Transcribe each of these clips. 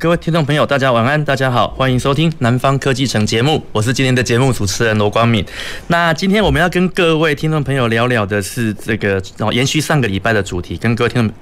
各位听众朋友，大家晚安，大家好，欢迎收听《南方科技城》节目，我是今天的节目主持人罗光敏。那今天我们要跟各位听众朋友聊聊的是这个，延续上个礼拜的主题，跟各位听众。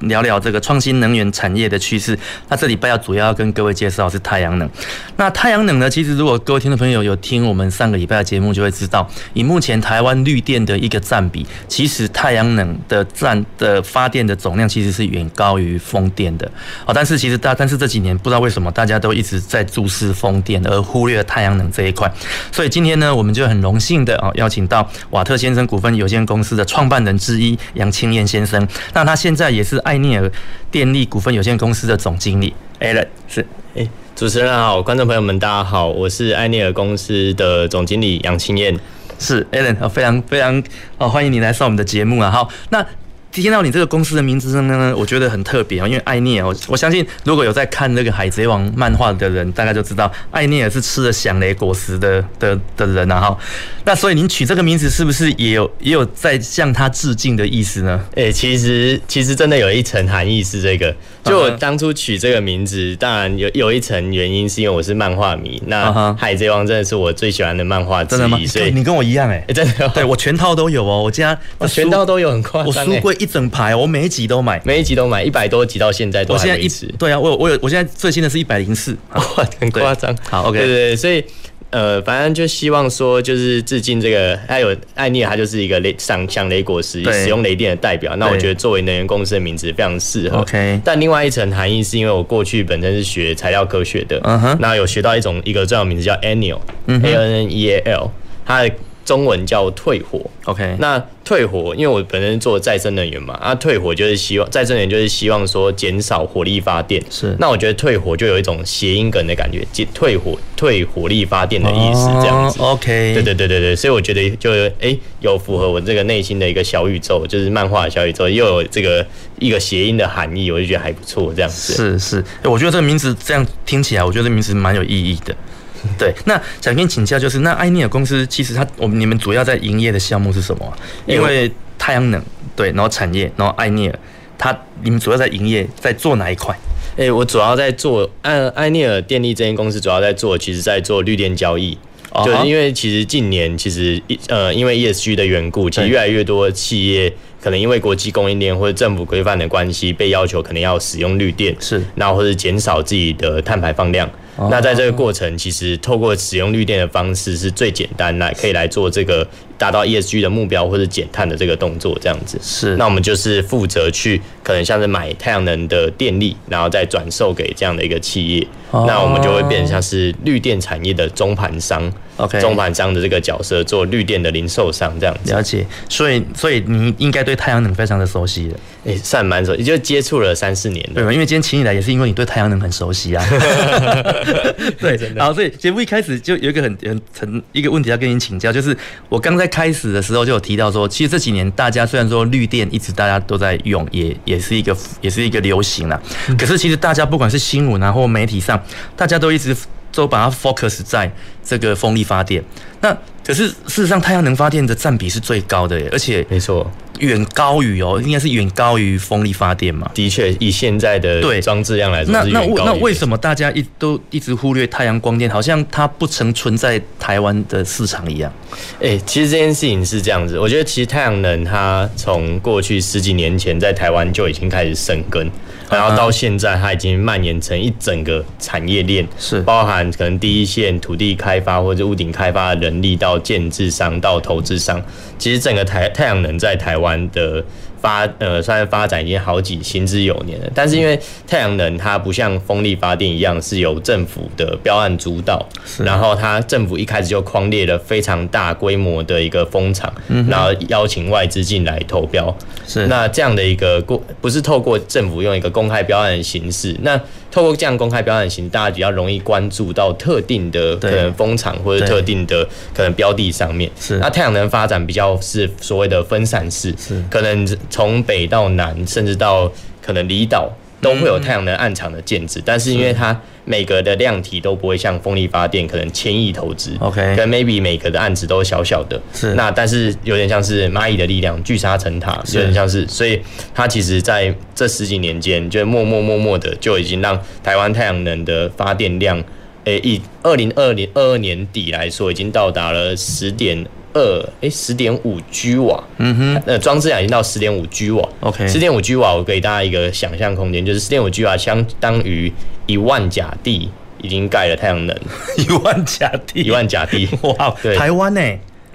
聊聊这个创新能源产业的趋势。那这礼拜要主要要跟各位介绍是太阳能。那太阳能呢，其实如果各位听众朋友有听我们上个礼拜的节目，就会知道，以目前台湾绿电的一个占比，其实太阳能的占的发电的总量其实是远高于风电的。哦，但是其实大，但是这几年不知道为什么大家都一直在注视风电，而忽略了太阳能这一块。所以今天呢，我们就很荣幸的哦，邀请到瓦特先生股份有限公司的创办人之一杨清燕先生。那他现在也是。艾尼尔电力股份有限公司的总经理。Alan 是，哎，主持人好，观众朋友们大家好，我是艾尼尔公司的总经理杨清燕，是 Alan，非常非常哦，欢迎你来上我们的节目啊，好，那。听到你这个公司的名字呢，我觉得很特别啊，因为艾聂尔，我我相信如果有在看那个海贼王漫画的人，大概就知道艾聂尔是吃了响雷果实的的的人啊哈。那所以您取这个名字是不是也有也有在向他致敬的意思呢？哎，其实其实真的有一层含义是这个，就我当初取这个名字，当然有有一层原因是因为我是漫画迷，那海贼王真的是我最喜欢的漫画之一，真的吗？所以你跟我一样哎，真的，对我全套都有哦，我家我全套都有，很夸张，我书柜一。整排，我每一集都买，每一集都买，一百多集到现在都还没。我现在一对啊，我有我有，我现在最新的是一百零四，哇，很夸张。好，OK，对对对，所以呃，反正就希望说，就是致敬这个，还有艾尼尔，他就是一个雷响响雷果实使用雷电的代表。那我觉得作为能源公司的名字非常适合。OK，但另外一层含义是因为我过去本身是学材料科学的，嗯哼，那有学到一种一个专有名字叫 annual，A N N E A L，它的。中文叫退火，OK。那退火，因为我本身做再生能源嘛，啊，退火就是希望再生能源就是希望说减少火力发电。是。那我觉得退火就有一种谐音梗的感觉，即退火退火力发电的意思这样子。Oh, OK。对对对对对，所以我觉得就哎、欸、有符合我这个内心的一个小宇宙，就是漫画的小宇宙，又有这个一个谐音的含义，我就觉得还不错这样子。是是，我觉得这个名字这样听起来，我觉得这名字蛮有意义的。对，那想跟你请教，就是那艾尼尔公司其实它我们你们主要在营业的项目是什么？因为太阳能对，然后产业，然后艾尼尔，它你们主要在营业在做哪一块？诶，我主要在做艾艾尼尔电力这间公司主要在做，其实在做绿电交易，就是因为其实近年其实呃因为 ESG 的缘故，其实越来越多企业。可能因为国际供应链或者政府规范的关系，被要求可能要使用绿电，是，然后或者减少自己的碳排放量。那在这个过程，其实透过使用绿电的方式是最简单来可以来做这个达到 ESG 的目标或者减碳的这个动作，这样子。是。那我们就是负责去可能像是买太阳能的电力，然后再转售给这样的一个企业。哦、那我们就会变成像是绿电产业的中盘商。OK，中盘商的这个角色做绿电的零售商这样子。了解，所以所以你应该对太阳能非常的熟悉的，哎、欸，算蛮熟，也就接触了三四年了。对吧？因为今天请你来也是因为你对太阳能很熟悉啊。对，真的。好，所以节目一开始就有一个很很很一个问题要跟您请教，就是我刚在开始的时候就有提到说，其实这几年大家虽然说绿电一直大家都在用，也也是一个也是一个流行啦，可是其实大家不管是新闻啊或媒体上，大家都一直。都把它 focus 在这个风力发电，那可是事实上太阳能发电的占比是最高的耶，而且没错，远高于哦，应该是远高于风力发电嘛。的确，以现在的对装置量来说，那那那为什么大家一都一直忽略太阳光电，好像它不曾存在台湾的市场一样？哎，其实这件事情是这样子，我觉得其实太阳能它从过去十几年前在台湾就已经开始生根。然后到现在，它已经蔓延成一整个产业链，是包含可能第一线土地开发或者屋顶开发的人力，到建制商到投资商，其实整个台太阳能在台湾的。发呃，虽然发展已经好几行之有年了，但是因为太阳能它不像风力发电一样是由政府的标案主导，然后它政府一开始就框列了非常大规模的一个风场，然后邀请外资进来投标，是那这样的一个过不是透过政府用一个公开标案的形式，那。透过这样公开表演型，大家比较容易关注到特定的可能风场或者特定的可能标的上面。是，那太阳能发展比较是所谓的分散式，是可能从北到南，甚至到可能离岛。都会有太阳能暗场的建置，但是因为它每个的量体都不会像风力发电可能千亿投资，OK，跟 maybe 每个的案子都小小的，是那但是有点像是蚂蚁的力量聚沙成塔，有点像是，所以它其实在这十几年间，就默默默默的就已经让台湾太阳能的发电量，诶，以二零二零二二年底来说，已经到达了十点。二哎，十点五 G 瓦，嗯哼，那装置量已经到十点五 G 瓦，OK，十点五 G 瓦，我给大家一个想象空间，就是十点五 G 瓦相当于一万甲地已经盖了太阳能，一万甲地，一万甲地，哇，对，台湾呢？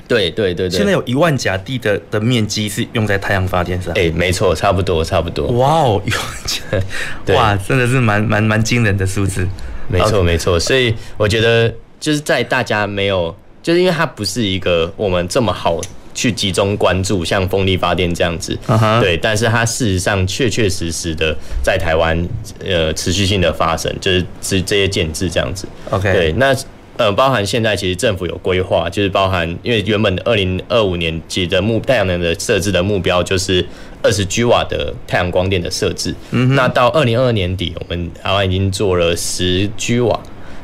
对对对对，现在有一万甲地的的面积是用在太阳发电上，哎，没错，差不多差不多，哇哦，一万甲，哇，真的是蛮蛮蛮惊人的数字，没错没错，所以我觉得就是在大家没有。就是因为它不是一个我们这么好去集中关注，像风力发电这样子，uh huh. 对，但是它事实上确确实实的在台湾呃持续性的发生，就是这这些建制这样子。OK，对，那呃包含现在其实政府有规划，就是包含因为原本的二零二五年级的目太阳能的设置的目标就是二十 G 瓦的太阳光电的设置，嗯、uh，huh. 那到二零二二年底，我们台湾已经做了十 G 瓦。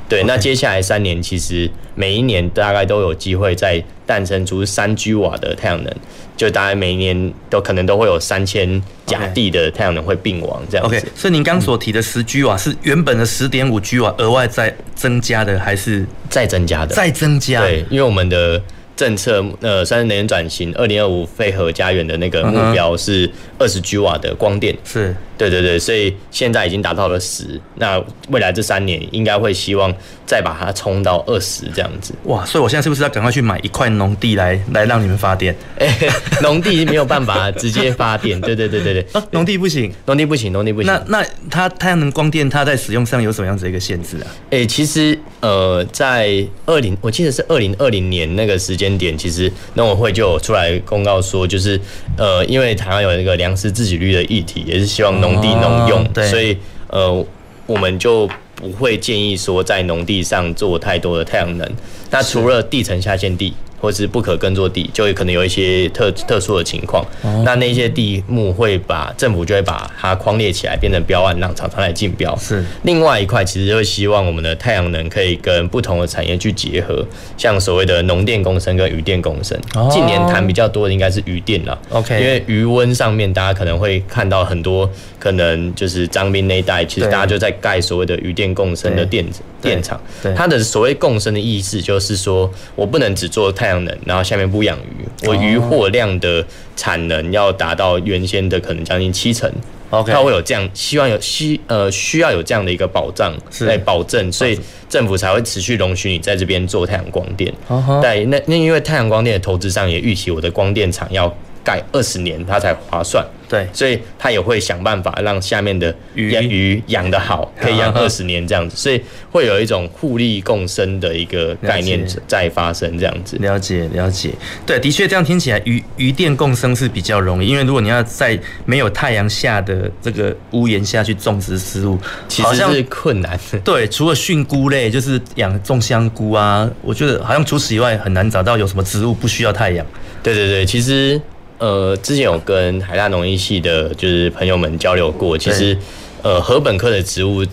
对，那接下来三年其实每一年大概都有机会再诞生出三 G 瓦的太阳能，就大概每一年都可能都会有三千甲地的太阳能会并网这样子。OK，所以您刚所提的十 G 瓦是原本的十点五 G 瓦额外再增加的，还是再增加的？再增加。对，因为我们的。政策呃，三十年转型，二零二五废核家园的那个目标是二十 G 瓦的光电，是对对对，所以现在已经达到了十，那未来这三年应该会希望再把它冲到二十这样子。哇，所以我现在是不是要赶快去买一块农地来来让你们发电？哎、欸，农地没有办法直接发电，对对对对对，啊，农地不行，农地不行，农地不行。那那它太阳能光电它在使用上有什么样子的一个限制啊？哎、欸，其实呃，在二零，我记得是二零二零年那个时间。点其实农委会就有出来公告说，就是呃，因为台湾有那个粮食自给率的议题，也是希望农地农用，哦、所以呃，我们就不会建议说在农地上做太多的太阳能。那除了地层下陷地。或是不可耕作地，就可能有一些特特殊的情况。哦、那那些地目会把政府就会把它框列起来，变成标案，让厂商来竞标。是另外一块，其实就会希望我们的太阳能可以跟不同的产业去结合，像所谓的农电共生跟渔电共生。哦、近年谈比较多的应该是渔电了。OK，因为渔温上面大家可能会看到很多，可能就是张斌那一带，其实大家就在盖所谓的渔电共生的电子电厂。它的所谓共生的意思就是说我不能只做太。太阳能，然后下面不养鱼，我渔获量的产能要达到原先的可能将近七成。OK，它会有这样，希望有需呃需要有这样的一个保障来保证，所以政府才会持续容许你在这边做太阳光电。对，那那因为太阳光电的投资上也预期我的光电厂要。盖二十年，它才划算。对，所以他也会想办法让下面的鱼鱼养得好，可以养二十年这样子。所以会有一种互利共生的一个概念在发生这样子。了解了解，对，的确这样听起来鱼鱼电共生是比较容易，因为如果你要在没有太阳下的这个屋檐下去种植食物，其实是困难的。对，除了菌菇类，就是养种香菇啊，我觉得好像除此以外很难找到有什么植物不需要太阳。对对对，其实。呃，之前有跟海大农艺系的，就是朋友们交流过。其实，呃，禾本科的植物，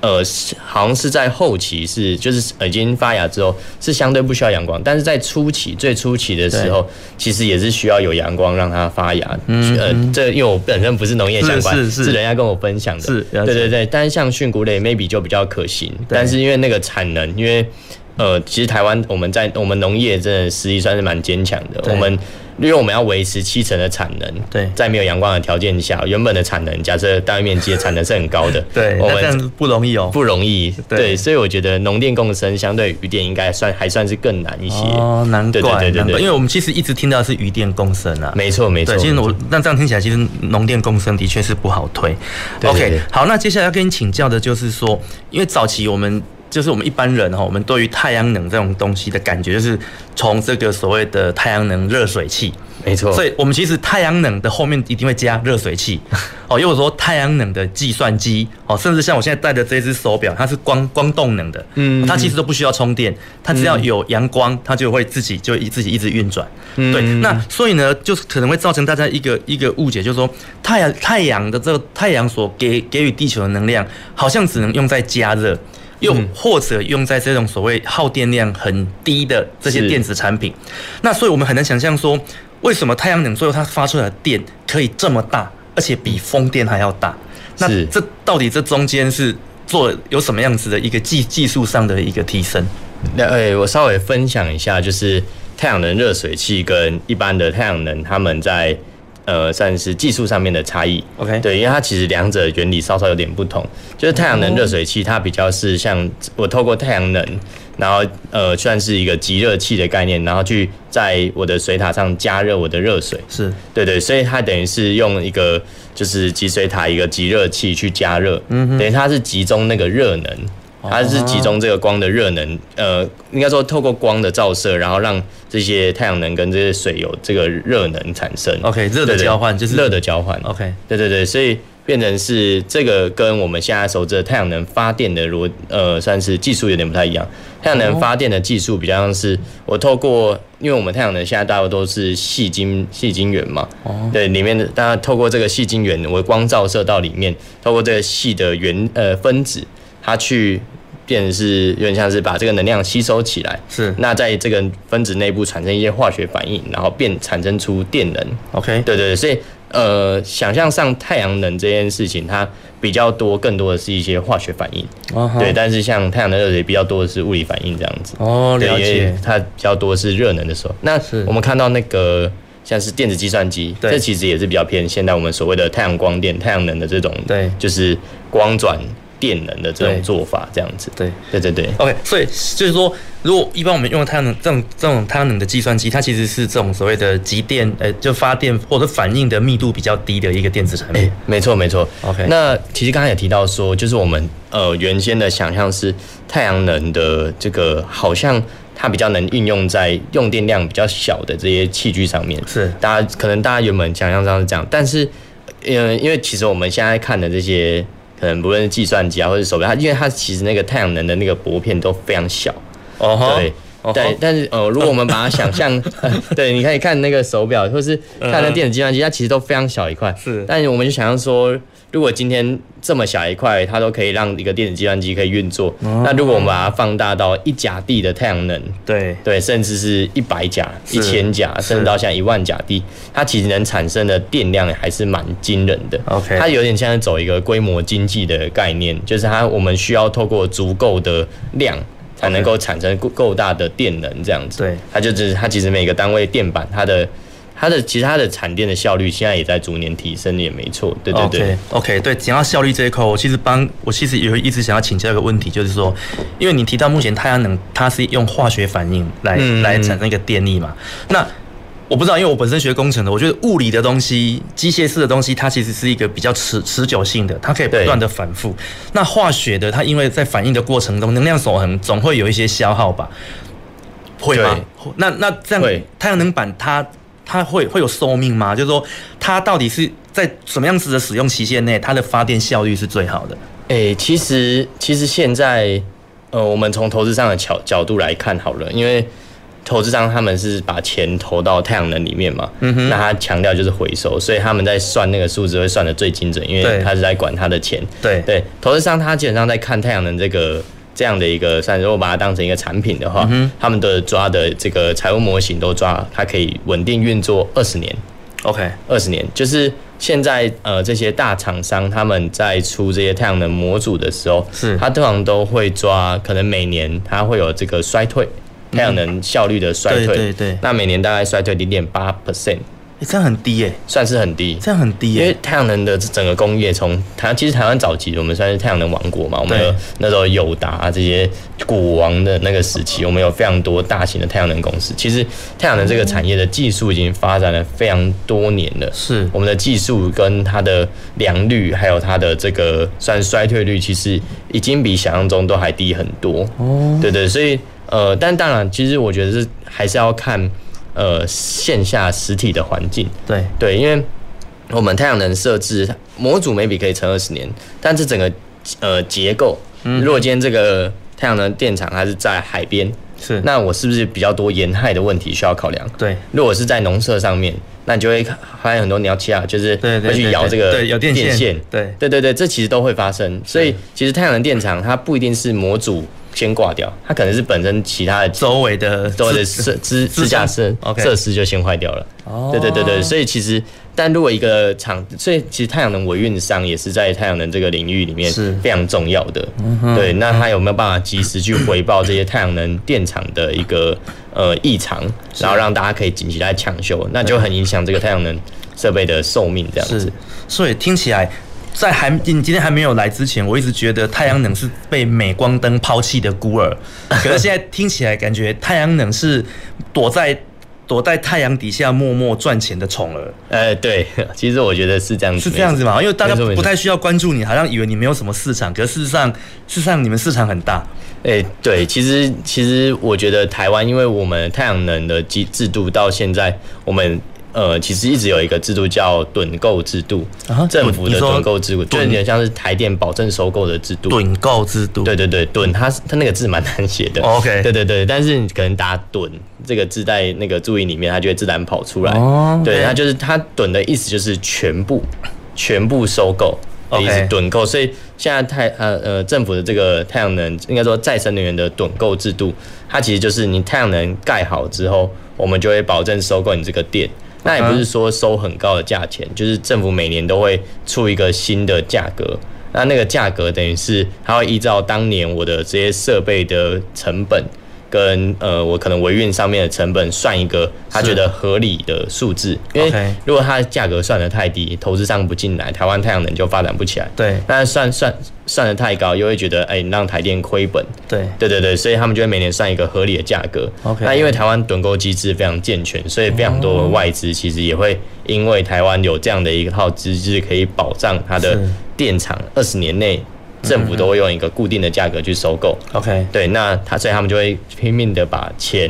呃，好像是在后期是，就是已经发芽之后，是相对不需要阳光。但是在初期，最初期的时候，其实也是需要有阳光让它发芽。嗯，呃，这因为我本身不是农业相关，是人家跟我分享的。是，对对对。但是像蕈菇类，maybe 就比较可行。但是因为那个产能，因为呃，其实台湾我们在我们农业真的实力算是蛮坚强的。我们因为我们要维持七成的产能，对，在没有阳光的条件下，原本的产能，假设单位面积的产能是很高的，对，我们不容易哦，不容易，对，所以我觉得农电共生相对于电应该算还算是更难一些哦，难怪，对对对对，因为我们其实一直听到是渔电共生啊，没错没错，其实我那这样听起来，其实农电共生的确是不好推。OK，好，那接下来要跟你请教的就是说，因为早期我们。就是我们一般人哈，我们对于太阳能这种东西的感觉，就是从这个所谓的太阳能热水器。没错，所以我们其实太阳能的后面一定会加热水器，哦，又说太阳能的计算机，哦，甚至像我现在戴的这只手表，它是光光动能的，嗯，它其实都不需要充电，它只要有阳光，它就会自己就一自己一直运转，对，那所以呢，就是可能会造成大家一个一个误解，就是说太阳太阳的这个太阳所给给予地球的能量，好像只能用在加热。又或者用在这种所谓耗电量很低的这些电子产品，那所以我们很难想象说，为什么太阳能最后它发出来的电可以这么大，而且比风电还要大？那这到底这中间是做有什么样子的一个技技术上的一个提升？那诶，我稍微分享一下，就是太阳能热水器跟一般的太阳能，他们在。呃，算是技术上面的差异。OK，对，因为它其实两者原理稍稍有点不同。就是太阳能热水器，它比较是像我透过太阳能，然后呃，算是一个集热器的概念，然后去在我的水塔上加热我的热水。是，对对，所以它等于是用一个就是集水塔一个集热器去加热，嗯，等于它是集中那个热能。它是集中这个光的热能，呃，应该说透过光的照射，然后让这些太阳能跟这些水有这个热能产生。OK，热的交换就是热的交换。OK，对对对，所以变成是这个跟我们现在熟知的太阳能发电的逻，呃，算是技术有点不太一样。太阳能发电的技术比较像是我透过，因为我们太阳能现在大多都是细晶细晶圆嘛，对，里面的大家透过这个细晶圆，我光照射到里面，透过这个细的原呃分子。它去变成是有点像是把这个能量吸收起来，是那在这个分子内部产生一些化学反应，然后变产生出电能。OK，对对对，所以呃，想象上太阳能这件事情，它比较多，更多的是一些化学反应。Uh huh. 对，但是像太阳能热水比较多的是物理反应这样子。哦、oh，了解。它比较多是热能的时候，那我们看到那个像是电子计算机，对这其实也是比较偏现在我们所谓的太阳光电、太阳能的这种，对，就是光转。电能的这种做法，这样子，对，对对对，OK，所以就是说，如果一般我们用太阳能这种这种太阳能的计算机，它其实是这种所谓的集电，呃，就发电或者反应的密度比较低的一个电子产品。欸、没错没错，OK。那其实刚才也提到说，就是我们呃原先的想象是太阳能的这个好像它比较能运用在用电量比较小的这些器具上面，是大家可能大家原本想象上是这样，但是呃因为其实我们现在看的这些。可能不论是计算机啊，或者手表，它因为它其实那个太阳能的那个薄片都非常小，哦、uh，huh, 对，uh huh. 对，但是呃，如果我们把它想象，对，你可以看那个手表，或是看那电子计算机，它其实都非常小一块，是，但是我们就想象说。如果今天这么小一块，它都可以让一个电子计算机可以运作，哦、那如果我们把它放大到一甲地的太阳能，对对，甚至是一百甲、一千甲，甚至到像一万甲地，它其实能产生的电量还是蛮惊人的。OK，它有点像是走一个规模经济的概念，就是它我们需要透过足够的量才能够产生够够大的电能，这样子。对，它就是它其实每个单位电板它的。它的其实它的产电的效率现在也在逐年提升，也没错，对对对。OK，okay 对，讲到效率这一块，我其实帮我其实有一直想要请教一个问题，就是说，因为你提到目前太阳能它是用化学反应来、嗯、来产生一个电力嘛，那我不知道，因为我本身学工程的，我觉得物理的东西、机械式的东西，它其实是一个比较持持久性的，它可以不断的反复。那化学的，它因为在反应的过程中，能量守恒，总会有一些消耗吧？会吗？那那这样，太阳能板它。它会会有寿命吗？就是说，它到底是在什么样子的使用期限内，它的发电效率是最好的？诶、欸，其实其实现在，呃，我们从投资商的角角度来看好了，因为投资商他们是把钱投到太阳能里面嘛，嗯哼，那他强调就是回收，所以他们在算那个数字会算的最精准，因为他是在管他的钱。对对，投资商他基本上在看太阳能这个。这样的一个，算如果把它当成一个产品的话，嗯、他们的抓的这个财务模型都抓，它可以稳定运作二十年。OK，二十年。就是现在呃这些大厂商他们在出这些太阳能模组的时候，是。它通常都会抓，可能每年它会有这个衰退，太阳能效率的衰退，嗯、对对对，那每年大概衰退零点八 percent。欸，这样很低诶，算是很低，这样很低，因为太阳能的整个工业从台，其实台湾早期我们算是太阳能王国嘛，我们有那时候友达、啊、这些股王的那个时期，我们有非常多大型的太阳能公司。其实太阳能这个产业的技术已经发展了非常多年了，是我们的技术跟它的良率，还有它的这个算衰退率，其实已经比想象中都还低很多。哦，对对，所以呃，但当然，其实我觉得是还是要看。呃，线下实体的环境，对。对，因为我们太阳能设置模组，maybe 可以撑二十年，但是整个呃结构，如果今天这个太阳能电厂它是在海边，是，那我是不是比较多沿海的问题需要考量？对，如果是在农舍上面，那你就会发现很多鸟气啊，就是会去咬这个电线，对。对对对，这其实都会发生，所以其实太阳能电厂它不一定是模组。先挂掉，它可能是本身其他的周围的周围的设支支架设设施就先坏掉了。哦，对对对对，所以其实，但如果一个厂，所以其实太阳能维运商也是在太阳能这个领域里面是非常重要的。对，那他有没有办法及时去回报这些太阳能电厂的一个呃异常，然后让大家可以紧急来抢修，那就很影响这个太阳能设备的寿命这样子。所以听起来。在还你今天还没有来之前，我一直觉得太阳能是被镁光灯抛弃的孤儿。可是现在听起来，感觉太阳能是躲在躲在太阳底下默默赚钱的宠儿。呃，对，其实我觉得是这样子，是这样子嘛？因为大家不太需要关注你，好像以为你没有什么市场，可是事实上，事实上你们市场很大。哎，对，其实其实我觉得台湾，因为我们太阳能的机制度到现在，我们。呃，其实一直有一个制度叫趸购制度，政府的趸购制度，就有点像是台电保证收购的制度。趸购制度，对对对，趸，它它那个字蛮难写的。OK，对对对，但是你可能打趸这个字在那个注音里面，它就会自然跑出来。哦，对，它就是它趸的意思就是全部全部收购的意思，趸购。所以现在太呃呃政府的这个太阳能，应该说再生能源的趸购制度，它其实就是你太阳能盖好之后，我们就会保证收购你这个电。那也不是说收很高的价钱，就是政府每年都会出一个新的价格。那那个价格等于是它会依照当年我的这些设备的成本。跟呃，我可能维运上面的成本算一个他觉得合理的数字，因为如果它的价格算得太低，投资商不进来，台湾太阳能就发展不起来。对，但是算算算得太高，又会觉得哎，你让台电亏本。对，对对对，所以他们就会每年算一个合理的价格。OK，那因为台湾趸购机制非常健全，所以非常多的外资其实也会因为台湾有这样的一套机制，可以保障它的电厂二十年内。政府都会用一个固定的价格去收购，OK，对，那他所以他们就会拼命的把钱，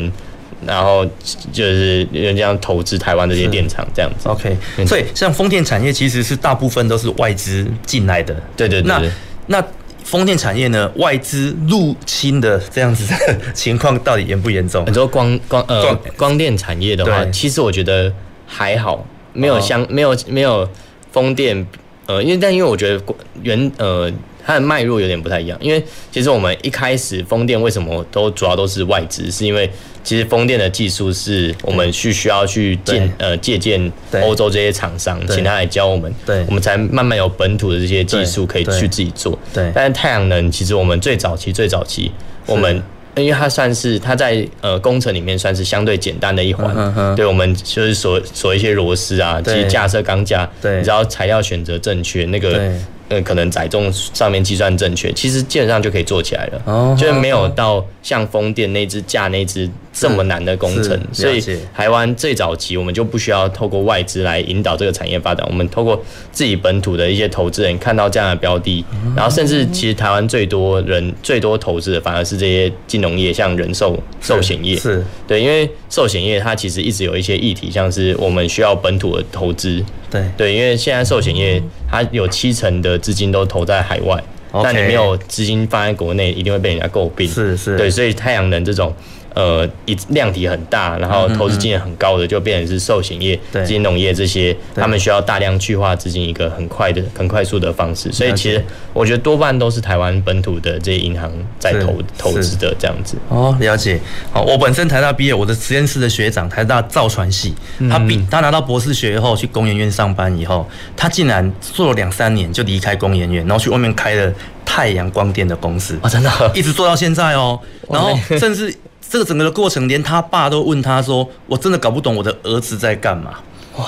然后就是人家投资台湾这些电厂这样子，OK，所以像风电产业其实是大部分都是外资进来的，对对对，对，那那风电产业呢，外资入侵的这样子的情况到底严不严重？很多光光呃光电产业的话，其实我觉得还好，没有像没有没有风电，呃，因为但因为我觉得原呃。它的脉络有点不太一样，因为其实我们一开始风电为什么都主要都是外资，是因为其实风电的技术是我们去需要去借呃借鉴欧洲这些厂商，请他来教我们，对，我们才慢慢有本土的这些技术可以去自己做。对，但是太阳能其实我们最早期最早期，我们因为它算是它在呃工程里面算是相对简单的一环，对，我们就是锁锁一些螺丝啊，其实架设钢架，对，只要材料选择正确，那个。呃，可能载重上面计算正确，其实基本上就可以做起来了，oh, 就是没有到像风电那支架那支这么难的工程。所以台湾最早期我们就不需要透过外资来引导这个产业发展，我们透过自己本土的一些投资人看到这样的标的，然后甚至其实台湾最多人最多投资的反而是这些金融业，像人寿寿险业，是对，因为寿险业它其实一直有一些议题，像是我们需要本土的投资。对对，因为现在寿险业它有七成的资金都投在海外，但你没有资金放在国内，一定会被人家诟病。是是，对，所以太阳能这种。呃，一量体很大，然后投资金额很高的，就变成是寿险业、金融业这些，他们需要大量去化资金，一个很快的、很快速的方式。所以其实我觉得多半都是台湾本土的这些银行在投投资的这样子。哦，了解。好，我本身台大毕业，我的实验室的学长台大造船系，他比他拿到博士学位后去工研院上班以后，他竟然做了两三年就离开工研院，然后去外面开了太阳光电的公司啊，真的，一直做到现在哦。然后甚至。这个整个的过程，连他爸都问他说：“我真的搞不懂我的儿子在干嘛。”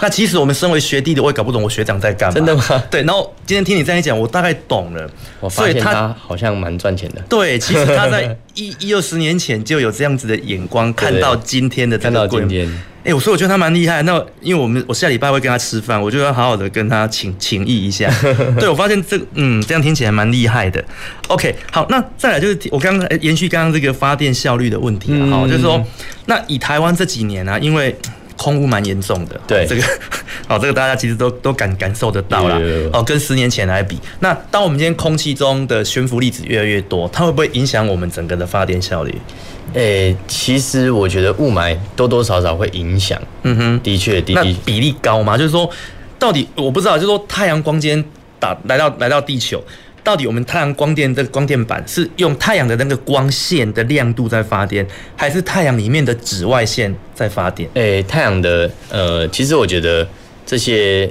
那其实我们身为学弟的，我也搞不懂我学长在干嘛。真的吗？对，然后今天听你这样一讲，我大概懂了。我发现他好像蛮赚钱的。对，其实他在 一一二十年前就有这样子的眼光，看到今天的这个，看到今天。哎，我说我觉得他蛮厉害。那因为我们我下礼拜会跟他吃饭，我就要好好的跟他请请益一下。对，我发现这嗯，这样听起来蛮厉害的。OK，好，那再来就是我刚刚延续刚刚这个发电效率的问题啊，哈、嗯，就是说，那以台湾这几年啊，因为空污蛮严重的，对这个，好，这个大家其实都都感感受得到啦。哦，跟十年前来比，那当我们今天空气中的悬浮粒子越来越多，它会不会影响我们整个的发电效率？诶、欸，其实我觉得雾霾多多少少会影响。嗯哼，的确，的确，比例高吗？就是说，到底我不知道，就是说太阳光今天打来到来到地球。到底我们太阳光电的光电板是用太阳的那个光线的亮度在发电，还是太阳里面的紫外线在发电？诶、欸，太阳的呃，其实我觉得这些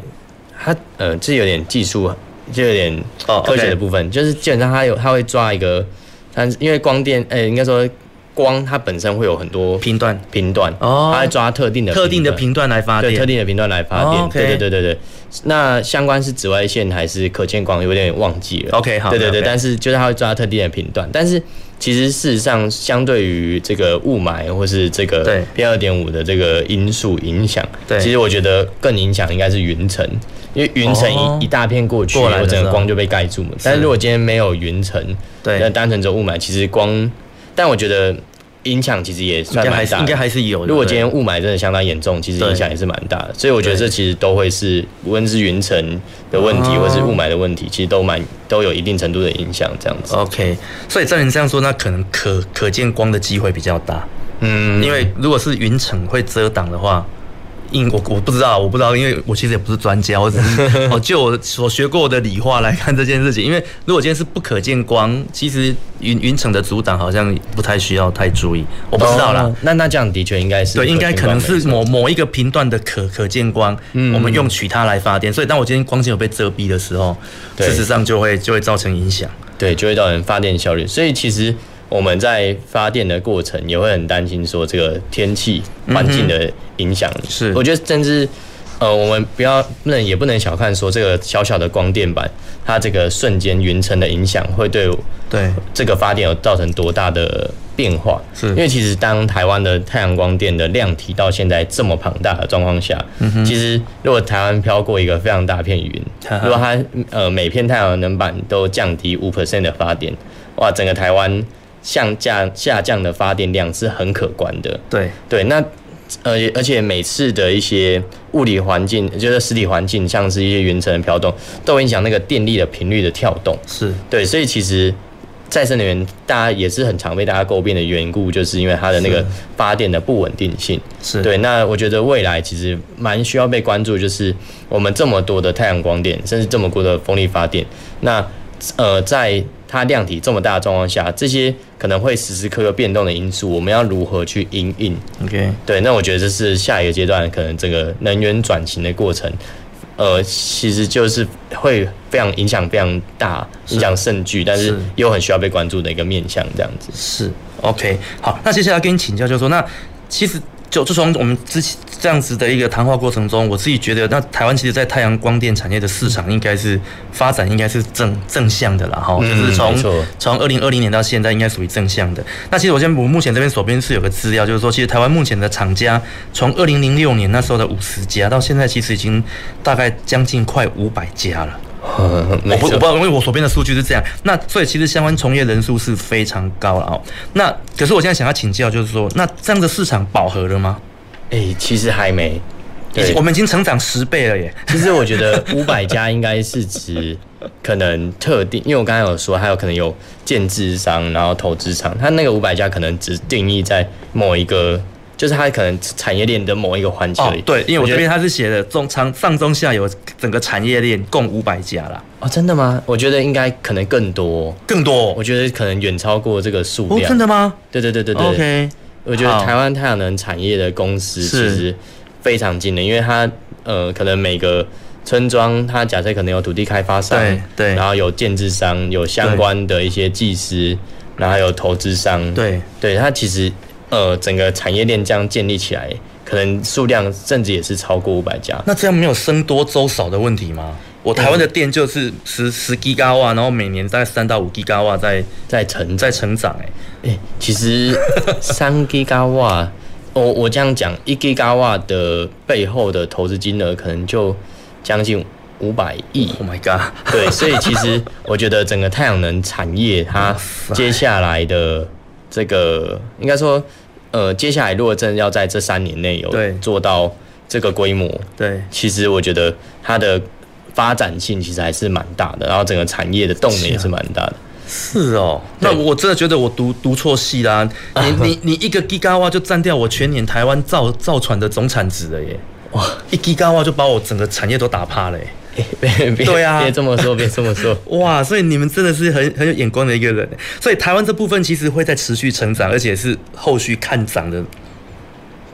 它呃，这有点技术，就有点科学的部分，就是基本上它有它会抓一个，它因为光电诶、欸，应该说。光它本身会有很多频段，频段哦，它会抓特定的特定的频段来发电，对，特定的频段来发电，对对对对对。那相关是紫外线还是可见光，有点忘记了。OK，好，对对对，但是就是它会抓特定的频段，但是其实事实上，相对于这个雾霾或是这个 PM 二点五的这个因素影响，对，其实我觉得更影响应该是云层，因为云层一一大片过去，我整个光就被盖住了。但是如果今天没有云层，对，那单纯走雾霾，其实光，但我觉得。影响其实也算蛮大的，应该还是有的。如果今天雾霾真的相当严重，其实影响也是蛮大的。所以我觉得这其实都会是，无论是云层的问题，或是雾霾的问题，其实都蛮都有一定程度的影响。这样子。OK，所以照你这样说，那可能可可见光的机会比较大。嗯，因为如果是云层会遮挡的话。因我我不知道，我不知道，因为我其实也不是专家，我只是 哦，就我所学过的理化来看这件事情。因为如果今天是不可见光，其实云云层的阻挡好像不太需要太注意。我不知道啦，哦、那那这样的确应该是对，应该可能是某某一个频段的可可见光，嗯，我们用取它来发电。所以当我今天光线有被遮蔽的时候，事实上就会就会造成影响，对，就会造成发电效率。所以其实。我们在发电的过程也会很担心说这个天气环境的影响。是，我觉得甚至呃，我们不要不能也不能小看说这个小小的光电板，它这个瞬间云层的影响会对对这个发电有造成多大的变化？是，因为其实当台湾的太阳光电的量体到现在这么庞大的状况下，其实如果台湾飘过一个非常大片云，如果它呃每片太阳能板都降低五 percent 的发电，哇，整个台湾。下降下降的发电量是很可观的。对对，那呃，而且每次的一些物理环境，就是实体环境，像是一些云层的飘动，都会影响那个电力的频率的跳动。是对，所以其实再生能源大家也是很常被大家诟病的缘故，就是因为它的那个发电的不稳定性。是对，那我觉得未来其实蛮需要被关注，就是我们这么多的太阳光电，甚至这么多的风力发电，那呃在。它量体这么大的状况下，这些可能会时时刻刻变动的因素，我们要如何去因应？OK，对，那我觉得这是下一个阶段可能这个能源转型的过程，呃，其实就是会非常影响非常大，影响甚巨，但是又很需要被关注的一个面向，这样子。是 OK，好，那接下来跟你请教，就是说，那其实。就自从我们之前这样子的一个谈话过程中，我自己觉得，那台湾其实，在太阳光电产业的市场，应该是发展应该是正正向的啦，哈，就是从从二零二零年到现在，应该属于正向的。那其实我现在我目前这边手边是有个资料，就是说，其实台湾目前的厂家，从二零零六年那时候的五十家，到现在其实已经大概将近快五百家了。我不我不知道，因为我所边的数据是这样。那所以其实相关从业人数是非常高了哦。那可是我现在想要请教，就是说，那这样的市场饱和了吗？哎、欸，其实还没。对，我们已经成长十倍了耶。其实我觉得 五百家应该是指可能特定，因为我刚才有说，还有可能有建制商，然后投资商，他那个五百家可能只定义在某一个。就是它可能产业链的某一个环节。哦，对，因为我这边它是写的中长上中下游整个产业链共五百家啦。哦，真的吗？我觉得应该可能更多，更多。我觉得可能远超过这个数量。哦，真的吗？对对对对对。OK，我觉得台湾太阳能产业的公司其实非常近的，因为它呃，可能每个村庄它假设可能有土地开发商，对对，然后有建制商，有相关的一些技师，然后还有投资商，对对，它其实。呃，整个产业链这样建立起来，可能数量甚至也是超过五百家。那这样没有僧多粥少的问题吗？我台湾的店就是十十 Giga 瓦，然后每年大概三到五 Giga 瓦在在成在成长。哎，哎，其实三 Giga 瓦，我我这样讲，一 Giga 瓦的背后的投资金额可能就将近五百亿。Oh my god！对，所以其实我觉得整个太阳能产业，它接下来的这个应该说，呃，接下来如果真的要在这三年内有做到这个规模，对，其实我觉得它的。发展性其实还是蛮大的，然后整个产业的动力也是蛮大的。是哦，那我真的觉得我读读错系啦！你你你一个 Giga 瓦就占掉我全年台湾造造船的总产值了耶！哇，一 Giga 瓦就把我整个产业都打趴了耶！别别对啊，别这么说，别这么说。哇，所以你们真的是很很有眼光的一个人。所以台湾这部分其实会在持续成长，而且是后续看涨的。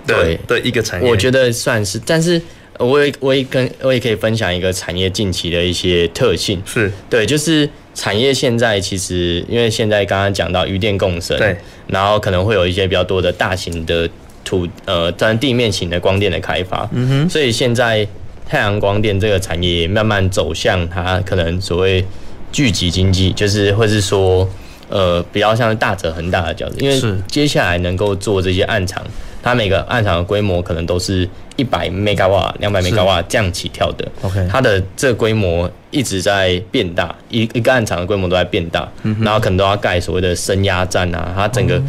对的一个产业，我觉得算是，但是。我也我也跟我也可以分享一个产业近期的一些特性，是对，就是产业现在其实因为现在刚刚讲到渔电共生，对，然后可能会有一些比较多的大型的土呃，在地面型的光电的开发，嗯哼，所以现在太阳光电这个产业慢慢走向它可能所谓聚集经济，就是或是说呃比较像是大者恒大的角色，因为接下来能够做这些暗场，它每个暗场的规模可能都是。一百 megawatt、两百 megawatt 这样起跳的，OK，它的这个规模一直在变大，一一个暗场的规模都在变大，嗯、然后可能都要盖所谓的升压站啊，它整个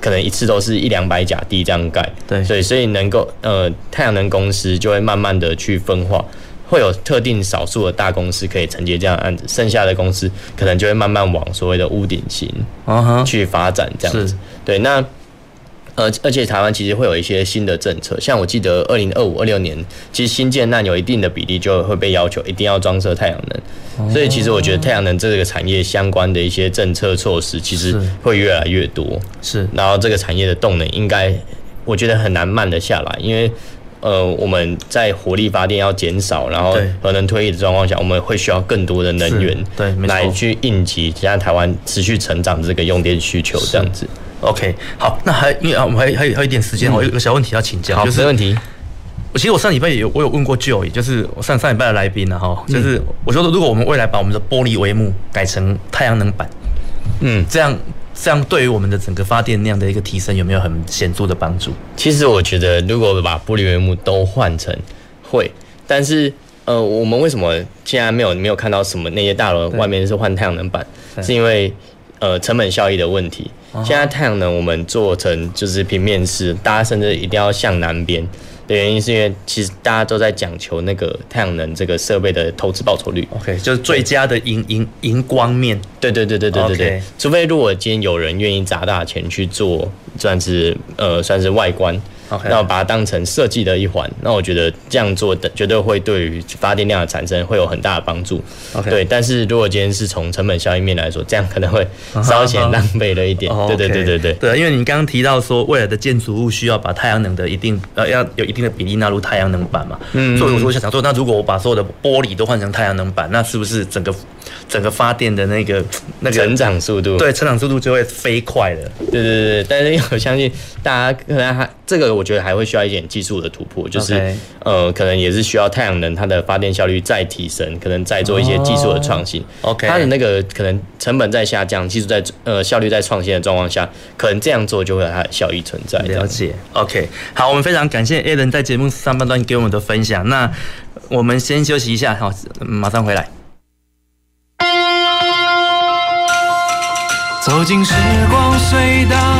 可能一次都是一两百甲地这样盖，对，所以所以能够呃太阳能公司就会慢慢的去分化，会有特定少数的大公司可以承接这样的案子，剩下的公司可能就会慢慢往所谓的屋顶型去发展这样子，对，那。而而且台湾其实会有一些新的政策，像我记得二零二五、二六年，其实新建那有一定的比例就会被要求一定要装设太阳能，所以其实我觉得太阳能这个产业相关的一些政策措施，其实会越来越多。是，然后这个产业的动能应该，我觉得很难慢得下来，因为呃我们在火力发电要减少，然后核能退役的状况下，我们会需要更多的能源对来去应急现在台湾持续成长这个用电需求这样子。OK，好，那还因为啊，我们还还有还有一点时间，我有个小问题要请教，好，就是没问题。我其实我上礼拜也有我有问过 Joy，就是我上上礼拜的来宾了，哈，就是我觉得如果我们未来把我们的玻璃帷幕改成太阳能板，嗯，这样这样对于我们的整个发电量的一个提升有没有很显著的帮助？其实我觉得如果把玻璃帷幕都换成会，但是呃，我们为什么现在没有没有看到什么那些大楼外面是换太阳能板？是因为呃成本效益的问题。现在太阳能我们做成就是平面式，大家甚至一定要向南边的原因，是因为其实大家都在讲求那个太阳能这个设备的投资报酬率。OK，就是最佳的荧荧荧光面。对对对对对对对。Okay. 除非如果今天有人愿意砸大钱去做，算是呃算是外观。那我把它当成设计的一环，那我觉得这样做的绝对会对于发电量的产生会有很大的帮助。对，但是如果今天是从成本效益面来说，这样可能会稍显浪费了一点。对对对对对。对，因为你刚刚提到说，未来的建筑物需要把太阳能的一定呃要有一定的比例纳入太阳能板嘛。嗯。所以我想说，那如果我把所有的玻璃都换成太阳能板，那是不是整个整个发电的那个那个成长速度？对，成长速度就会飞快的。对对对对，但是我相信大家可能还这个。我觉得还会需要一点技术的突破，就是、okay. 呃，可能也是需要太阳能它的发电效率再提升，可能再做一些技术的创新。OK，它的那个可能成本在下降，技术在呃效率在创新的状况下，可能这样做就会有它的效益存在。了解。OK，好，我们非常感谢 Alan 在节目上半段给我们的分享。那我们先休息一下，好，马上回来。走进时光隧道。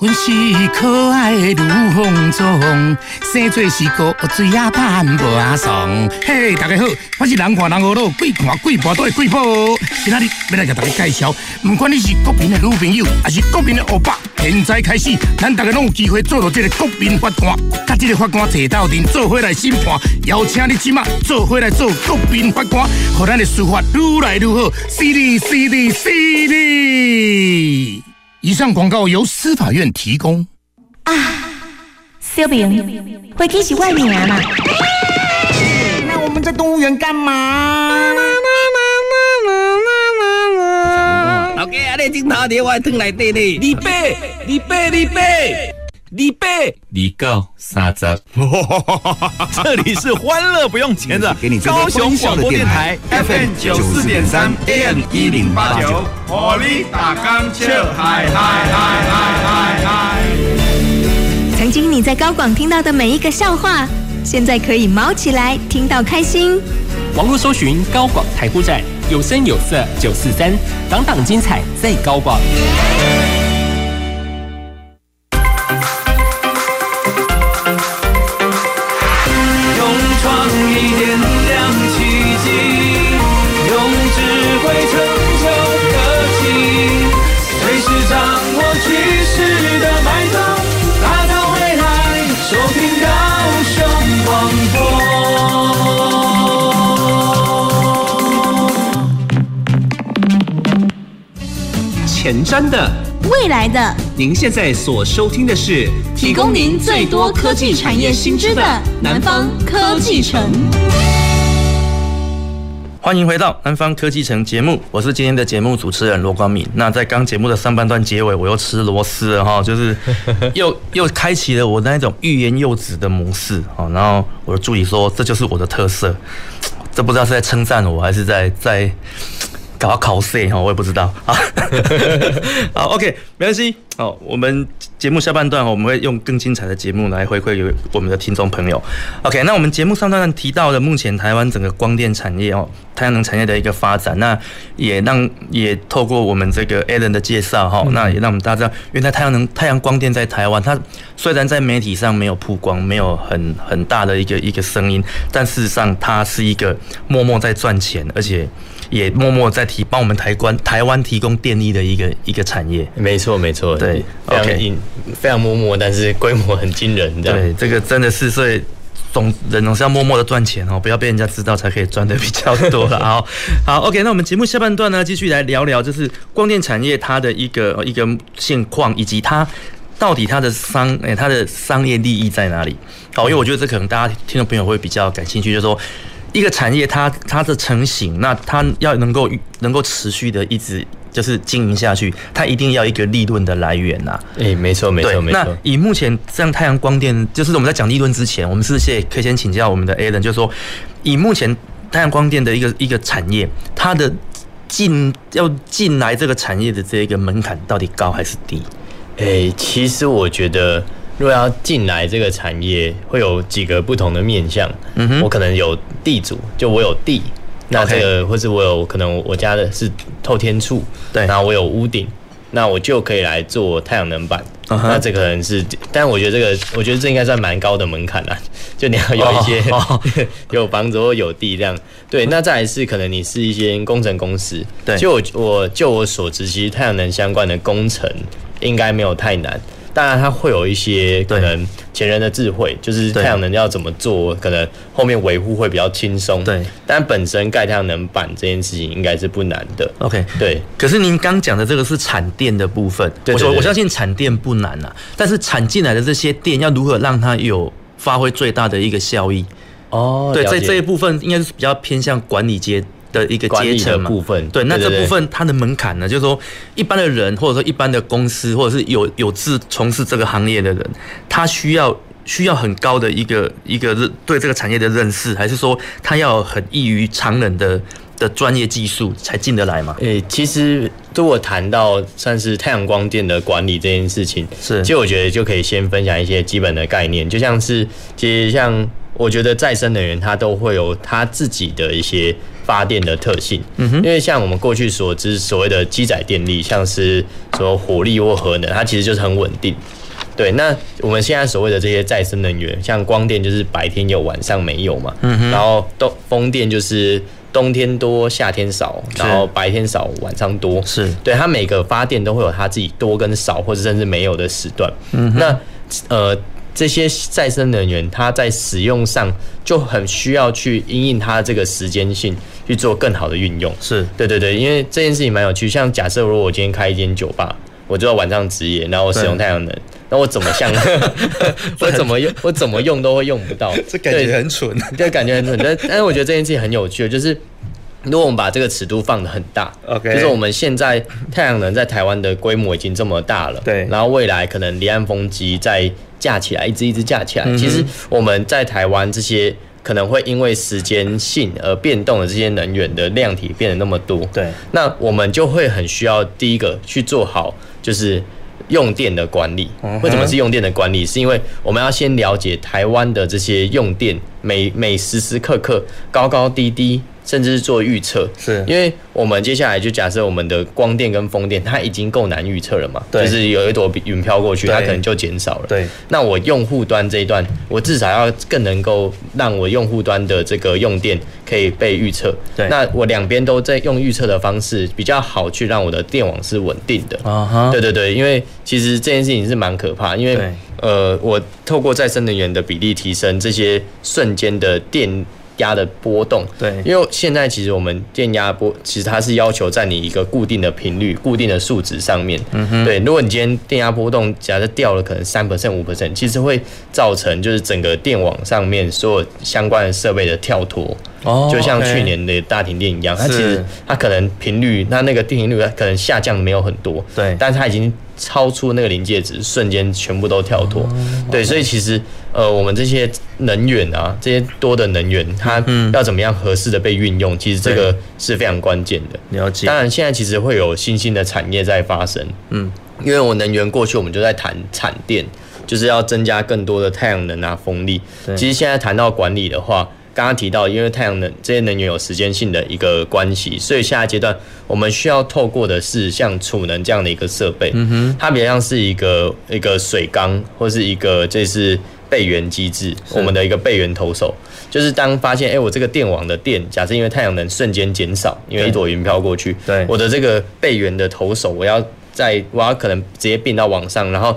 阮是可爱的卢凤忠，生做是个水啊盼无阿爽。嘿，大家好，我是人看人学老，鬼看鬼跋倒的鬼宝。今仔日要来给大家介绍，不管你是国民的女朋友，还是国民的欧巴，现在开始，咱大家拢有机会做到这个国民法官，甲这个法官坐到阵，做伙来审判。邀请你即马做伙来做国民法官，让咱的司法愈来愈好。犀利，犀利，犀利。以上广告由司法院提供。啊，小明，回去是外面嘛？那我们在动物园干嘛？老哥，阿你镜头伫我汤内底呢？李白，李白，李白。李白，李高三十。这里是欢乐不用钱的高雄广播电台 FM 九四点三 AM 一零八九，火力打钢切嗨嗨嗨嗨嗨嗨！曾经你在高广听到的每一个笑话，现在可以毛起来，听到开心。网络搜寻高广台呼站，有声有色九四三，档档精彩在高广。前瞻的，未来的，您现在所收听的是提供您最多科技产业新知的南方科技城。欢迎回到南方科技城节目，我是今天的节目主持人罗光敏。那在刚节目的上半段结尾，我又吃螺丝了哈，就是 又又开启了我那种欲言又止的模式哈。然后我的助理说，这就是我的特色，这不知道是在称赞我还是在在。搞考试哈，我也不知道 啊。好，OK，没关系。好，我们节目下半段我们会用更精彩的节目来回馈给我们的听众朋友。OK，那我们节目上段提到的目前台湾整个光电产业哦，太阳能产业的一个发展，那也让也透过我们这个 Alan 的介绍哈，那也让我们大家知道，原来太阳能、太阳光电在台湾，它虽然在媒体上没有曝光，没有很很大的一个一个声音，但事实上它是一个默默在赚钱，而且。也默默在提帮我们台湾台湾提供电力的一个一个产业，没错没错，对，非常隐非常默默，但是规模很惊人，对，这个真的是所以总人总是要默默的赚钱哦，不要被人家知道才可以赚的比较多了。好，好，OK，那我们节目下半段呢，继续来聊聊就是光电产业它的一个一个现况，以及它到底它的商诶它的商业利益在哪里？好，因为我觉得这可能大家听众朋友会比较感兴趣，就是说。一个产业它，它它的成型，那它要能够能够持续的一直就是经营下去，它一定要一个利润的来源呐、啊。诶、欸，没错没错没错。那以目前像太阳光电，就是我们在讲利润之前，我们是先可以先请教我们的 Alan，就是说，以目前太阳光电的一个一个产业，它的进要进来这个产业的这一个门槛到底高还是低？诶、欸，其实我觉得。如果要进来这个产业，会有几个不同的面向。嗯哼，我可能有地主，就我有地，那这个或是我有可能我家的是透天厝，对，然后我有屋顶，那我就可以来做太阳能板。那这可能是，但我觉得这个，我觉得这应该算蛮高的门槛啦。就你要有一些 有房子或有地这样。对，那再来是可能你是一些工程公司。对，就我我就我所知，其实太阳能相关的工程应该没有太难。当然，它会有一些可能前人的智慧，就是太阳能要怎么做，可能后面维护会比较轻松。对，但本身盖太阳能板这件事情应该是不难的。OK，对。可是您刚讲的这个是产电的部分，对，我我相信产电不难啊，但是产进来的这些电要如何让它有发挥最大的一个效益？哦，对，在这一部分应该是比较偏向管理阶的一个阶层部分，对，那这部分它的门槛呢，就是说一般的人，或者说一般的公司，或者是有有志从事这个行业的人，他需要需要很高的一个一个对这个产业的认识，还是说他要很异于常人的的专业技术才进得来嘛？诶，其实如果谈到算是太阳光电的管理这件事情，是，其实我觉得就可以先分享一些基本的概念，就像是其实像。我觉得再生能源它都会有它自己的一些发电的特性。嗯哼，因为像我们过去所知所谓的机载电力，像是说火力或核能，它其实就是很稳定。对，那我们现在所谓的这些再生能源，像光电就是白天有晚上没有嘛，嗯哼，然后东风电就是冬天多夏天少，然后白天少晚上多，是。对，它每个发电都会有它自己多跟少，或者甚至没有的时段。嗯哼，那呃这些再生能源它在使用上就很需要去因应它这个时间性去做更好的运用。是对对对，因为这件事情蛮有趣，像假设如果我今天开一间酒吧，我就要晚上值夜，然后我使用太阳能。那我怎么像？我怎么用？我怎么用都会用不到。这感觉很蠢，对，感觉很蠢。但但是我觉得这件事情很有趣，就是如果我们把这个尺度放得很大，OK，就是我们现在太阳能在台湾的规模已经这么大了，对。然后未来可能离岸风机再架起来，一只一只架起来。其实我们在台湾这些可能会因为时间性而变动的这些能源的量体变得那么多，对。那我们就会很需要第一个去做好，就是。用电的管理，为什么是用电的管理？是因为我们要先了解台湾的这些用电，每每时时刻刻高高低低。甚至是做预测，是因为我们接下来就假设我们的光电跟风电，它已经够难预测了嘛？对，就是有一朵云飘过去，它可能就减少了。对，那我用户端这一段，我至少要更能够让我用户端的这个用电可以被预测。对，那我两边都在用预测的方式比较好，去让我的电网是稳定的。啊哈，对对对，因为其实这件事情是蛮可怕，因为呃，我透过再生能源的比例提升，这些瞬间的电。压的波动，对，因为现在其实我们电压波，其实它是要求在你一个固定的频率、固定的数值上面，嗯哼，对。如果你今天电压波动假设掉了可能三 percent、五 percent，其实会造成就是整个电网上面所有相关的设备的跳脱。哦，就像去年的大停电一样，它其实它可能频率，它那个电频率可能下降没有很多，对，但是它已经超出那个临界值，瞬间全部都跳脱，对，所以其实呃，我们这些能源啊，这些多的能源，它要怎么样合适的被运用，其实这个是非常关键的。了解。当然，现在其实会有新兴的产业在发生，嗯，因为我能源过去我们就在谈产电，就是要增加更多的太阳能啊、风力。其实现在谈到管理的话。刚刚提到，因为太阳能这些能源有时间性的一个关系，所以下一阶段我们需要透过的是像储能这样的一个设备。嗯哼，它比较像是一个一个水缸，或是一个这是备援机制，我们的一个备援投手。就是当发现，哎，我这个电网的电，假设因为太阳能瞬间减少，因为一朵云飘过去，对，我的这个备援的投手，我要在我要可能直接并到网上，然后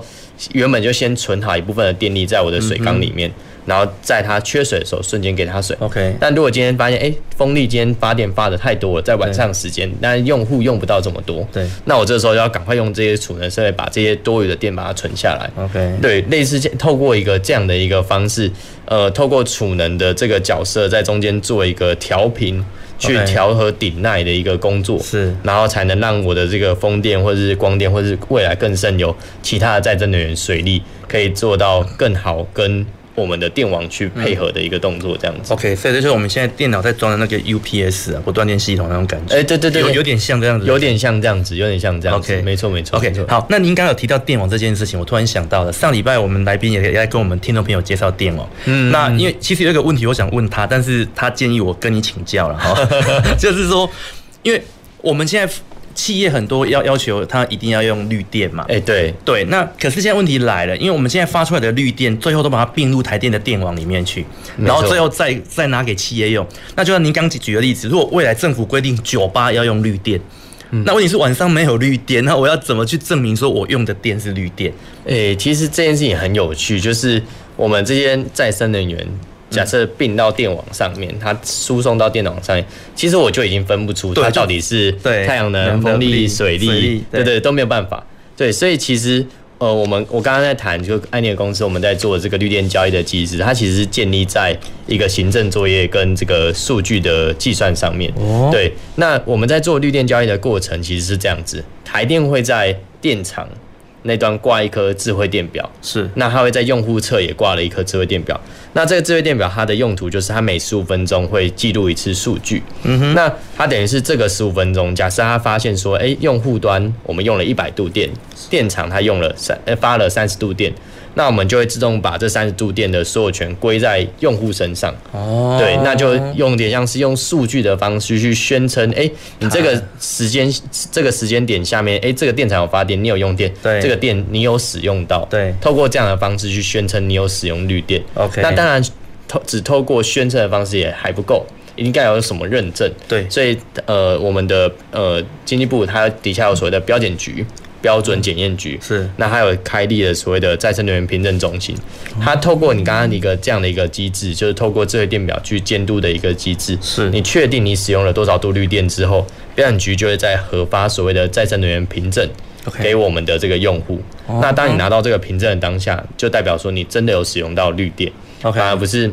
原本就先存好一部分的电力在我的水缸里面。然后在它缺水的时候，瞬间给它水。OK。但如果今天发现，哎，风力今天发电发的太多了，在晚上时间，那用户用不到这么多。对。那我这时候要赶快用这些储能设备，把这些多余的电把它存下来。OK。对，类似透过一个这样的一个方式，呃，透过储能的这个角色在中间做一个调频，去调和顶耐的一个工作。是。然后才能让我的这个风电或者是光电，或者是未来更甚有其他的再生能源水利，可以做到更好跟。我们的电网去配合的一个动作，这样子。OK，所以这就是我们现在电脑在装的那个 UPS 啊，不断电系统那种感觉。哎，对对对，有有点像这样子，有点像这样子，有点像这样子。OK，没错没错。OK，好，那您刚刚有提到电网这件事情，我突然想到了，上礼拜我们来宾也也在跟我们听众朋友介绍电网。嗯，那因为其实有一个问题我想问他，但是他建议我跟你请教了哈，就是说，因为我们现在。企业很多要要求它一定要用绿电嘛？哎，对对。那可是现在问题来了，因为我们现在发出来的绿电，最后都把它并入台电的电网里面去，然后最后再再拿给企业用。那就像您刚举举的例子，如果未来政府规定酒吧要用绿电，那问题是晚上没有绿电，那我要怎么去证明说我用的电是绿电？哎，其实这件事情很有趣，就是我们这些再生能源。假设并到电网上面，它输送到电网上面，其实我就已经分不出它到底是太阳能、风力、水力，对对，都没有办法。对，所以其实呃，我们我刚刚在谈，就爱念公司我们在做这个绿电交易的机制，它其实是建立在一个行政作业跟这个数据的计算上面。对，那我们在做绿电交易的过程其实是这样子，台电会在电厂。那端挂一颗智慧电表，是，那它会在用户侧也挂了一颗智慧电表。那这个智慧电表它的用途就是它每十五分钟会记录一次数据。嗯哼，那它等于是这个十五分钟，假设它发现说，哎，用户端我们用了一百度电，电厂它用了三，发了三十度电，那我们就会自动把这三十度电的所有权归在用户身上。哦，对，那就用点像是用数据的方式去宣称，哎、欸，你这个时间这个时间点下面，哎、欸，这个电厂有发电，你有用电，对，这个电你有使用到，对，透过这样的方式去宣称你有使用绿电。OK，那当然透只透过宣称的方式也还不够，应该有什么认证？对，所以呃，我们的呃经济部它底下有所谓的标检局。标准检验局。是，那还有开立了所谓的再生能源凭证中心，它透过你刚刚一个这样的一个机制，就是透过智慧电表去监督的一个机制，是。你确定你使用了多少度绿电之后，标准局就会在核发所谓的再生能源凭证给我们的这个用户。那当你拿到这个凭证的当下，就代表说你真的有使用到绿电，反而不是。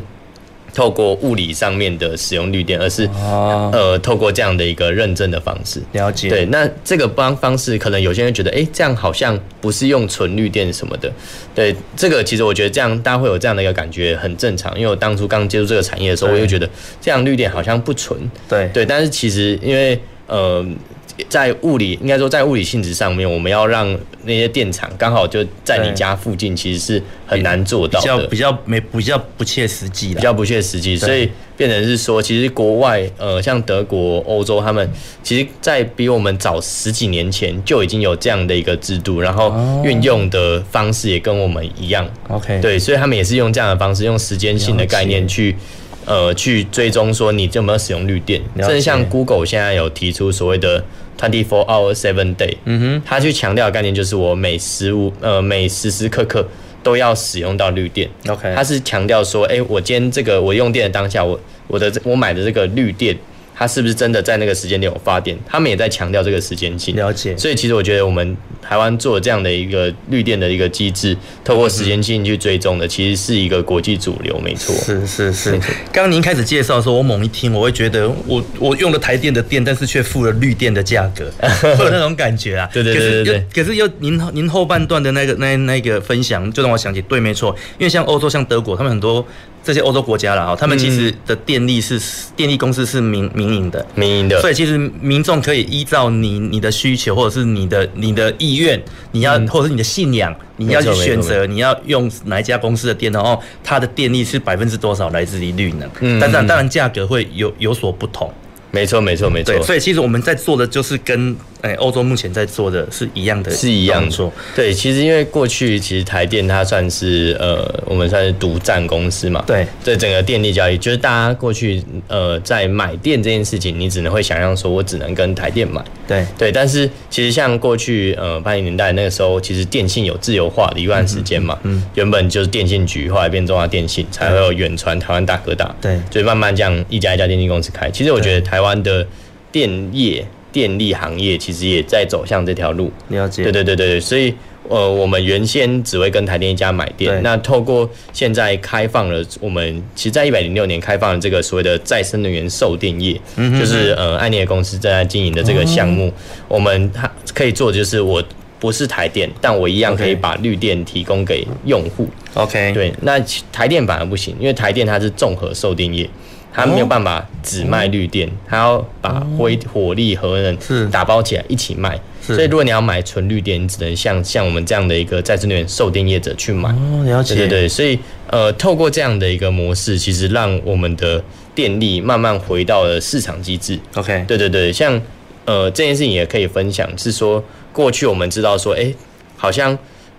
透过物理上面的使用绿电，而是呃透过这样的一个认证的方式了解。对，那这个方方式可能有些人觉得，哎，这样好像不是用纯绿电什么的。对，这个其实我觉得这样大家会有这样的一个感觉很正常，因为我当初刚接触这个产业的时候，我就觉得这样绿电好像不纯。对对，但是其实因为呃。在物理应该说，在物理性质上面，我们要让那些电厂刚好就在你家附近，其实是很难做到的，比较没比较不切实际，比较不切实际，所以变成是说，其实国外呃，像德国、欧洲，他们其实，在比我们早十几年前就已经有这样的一个制度，然后运用的方式也跟我们一样。OK，对，所以他们也是用这样的方式，用时间性的概念去。呃，去追踪说你有没有使用绿电，甚至像 Google 现在有提出所谓的 twenty four hour seven day，嗯哼，他去强调的概念就是我每十五呃每时时刻刻都要使用到绿电，OK，他是强调说，哎、欸，我今天这个我用电的当下，我我的我买的这个绿电。它是不是真的在那个时间点有发电？他们也在强调这个时间性。了解。所以其实我觉得我们台湾做这样的一个绿电的一个机制，透过时间性去追踪的，其实是一个国际主流，没错。是是是。刚刚您开始介绍的时候，我猛一听，我会觉得我我用了台电的电，但是却付了绿电的价格，会有那种感觉啊。对对对对对。可是又您您后半段的那个那那个分享，就让我想起，对，没错，因为像欧洲、像德国，他们很多。这些欧洲国家了哈，他们其实的电力是电力公司是民民营的，民营的，所以其实民众可以依照你你的需求或者是你的你的意愿，你要或者是你的信仰，你要去选择你要用哪一家公司的电，然后它的电力是百分之多少来自于绿能，嗯，但当然价格会有有所不同。没错，没错，没错。所以其实我们在做的就是跟诶欧洲目前在做的是一样的，是一样做。对，其实因为过去其实台电它算是呃，我们算是独占公司嘛。对，这整个电力交易，就是大家过去呃在买电这件事情，你只能会想象说，我只能跟台电买。对对，但是其实像过去呃八零年代那个时候，其实电信有自由化的一段时间嘛。嗯。原本就是电信局，后来变中华电信，才会有远传、台湾大哥大。对。所以慢慢这样一家一家电信公司开。其实我觉得。台湾的电业、电力行业其实也在走向这条路。了解。对对对对，所以呃，我们原先只会跟台电一家买电，那透过现在开放了，我们其实，在一百零六年开放了这个所谓的再生能源售电业，嗯、哼哼就是呃，爱捏公司正在经营的这个项目，哦、我们它可以做的就是，我不是台电，但我一样可以把绿电提供给用户。OK，对，那台电反而不行，因为台电它是综合售电业。他没有办法只卖绿电，他要把灰火力核能打包起来一起卖。所以如果你要买纯绿电，你只能像像我们这样的一个再生能源售电业者去买。哦，了解。对对对，所以呃，透过这样的一个模式，其实让我们的电力慢慢回到了市场机制。OK，对对对，像呃这件事情也可以分享，是说过去我们知道说，哎，好像。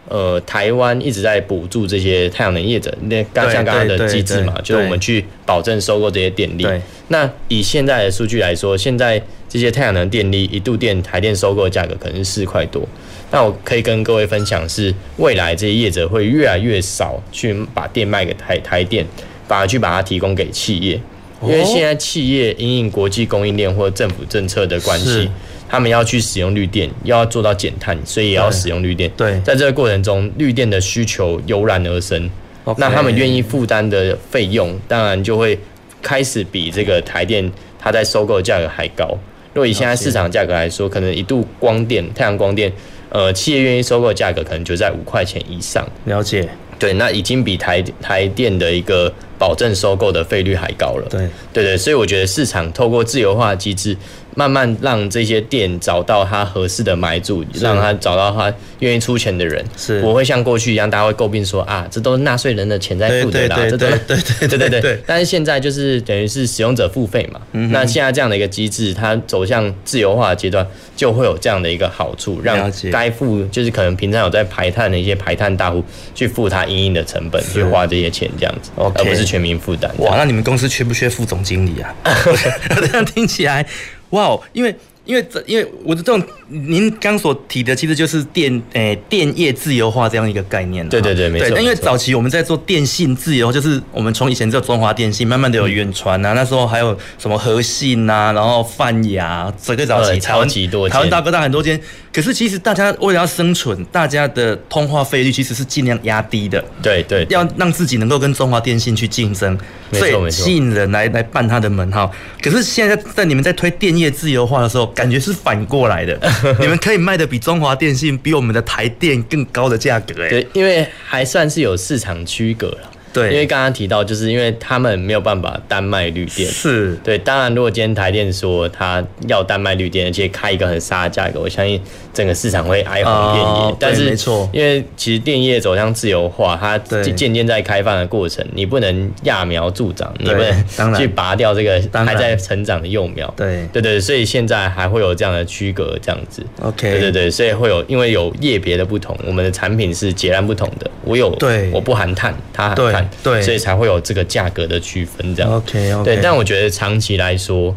呃，台湾一直在补助这些太阳能业者，那刚像刚刚的机制嘛，就是我们去保证收购这些电力。那以现在的数据来说，现在这些太阳能电力一度电台电收购价格可能是四块多。那我可以跟各位分享是，未来这些业者会越来越少去把电卖给台台电，反而去把它提供给企业，因为现在企业因应国际供应链或政府政策的关系。他们要去使用绿电，又要做到减碳，所以也要使用绿电。对，在这个过程中，绿电的需求油然而生。那他们愿意负担的费用，当然就会开始比这个台电它在收购的价格还高。如果以现在市场价格来说，可能一度光电、太阳光电，呃，企业愿意收购的价格可能就在五块钱以上。了解。对，那已经比台台电的一个保证收购的费率还高了。对。对对，所以我觉得市场透过自由化机制。慢慢让这些店找到他合适的买主，让他找到他愿意出钱的人，是。不会像过去一样，大家会诟病说啊，这都是纳税人的钱在付的啦，这都对对对对 对对对。但是现在就是等于是使用者付费嘛，那现在这样的一个机制，它走向自由化的阶段，就会有这样的一个好处，让该付就是可能平常有在排碳的一些排碳大户去付他应应的成本，去花这些钱这样子，而不是全民负担。哇，那你们公司缺不缺副总经理啊？这样听起来。哇哦，因为因为这因为我的这种您刚所提的，其实就是电诶、欸、电业自由化这样一个概念。对对对，没错。对，因为早期我们在做电信自由，就是我们从以前只有中华电信，慢慢的有远传啊，那时候还有什么和信啊，然后泛亚，整个早期超级多，台湾大哥大很多间。可是其实大家为了要生存，大家的通话费率其实是尽量压低的。对对，要让自己能够跟中华电信去竞争，所以吸引人来来办他的门号。可是现在在你们在推电业自由化的时候，感觉是反过来的，你们可以卖的比中华电信、比我们的台电更高的价格。哎，对，因为还算是有市场区隔了。对，因为刚刚提到，就是因为他们没有办法单卖绿电，是对。当然，如果今天台电说他要单卖绿电，而且开一个很杀的价格，我相信整个市场会哀鸿遍野。哦、但是，没错，因为其实电业走向自由化，它渐渐在开放的过程，你不能揠苗助长，你不能去拔掉这个还在成长的幼苗。对对对，所以现在还会有这样的区隔，这样子。OK，对对对，所以会有因为有业别的不同，我们的产品是截然不同的。我有，对，我不含碳，它含碳。对，所以才会有这个价格的区分，这样。OK OK。对，但我觉得长期来说，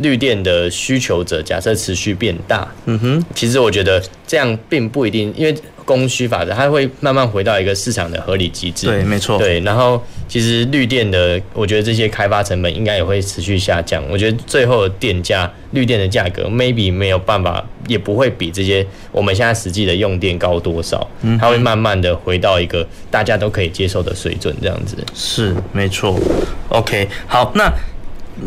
绿电的需求者假设持续变大，嗯哼，其实我觉得这样并不一定，因为。供需法则，它会慢慢回到一个市场的合理机制。对，没错。对，然后其实绿电的，我觉得这些开发成本应该也会持续下降。我觉得最后的电价，绿电的价格，maybe 没有办法，也不会比这些我们现在实际的用电高多少。嗯，它会慢慢的回到一个大家都可以接受的水准，这样子。是，没错。OK，好，那。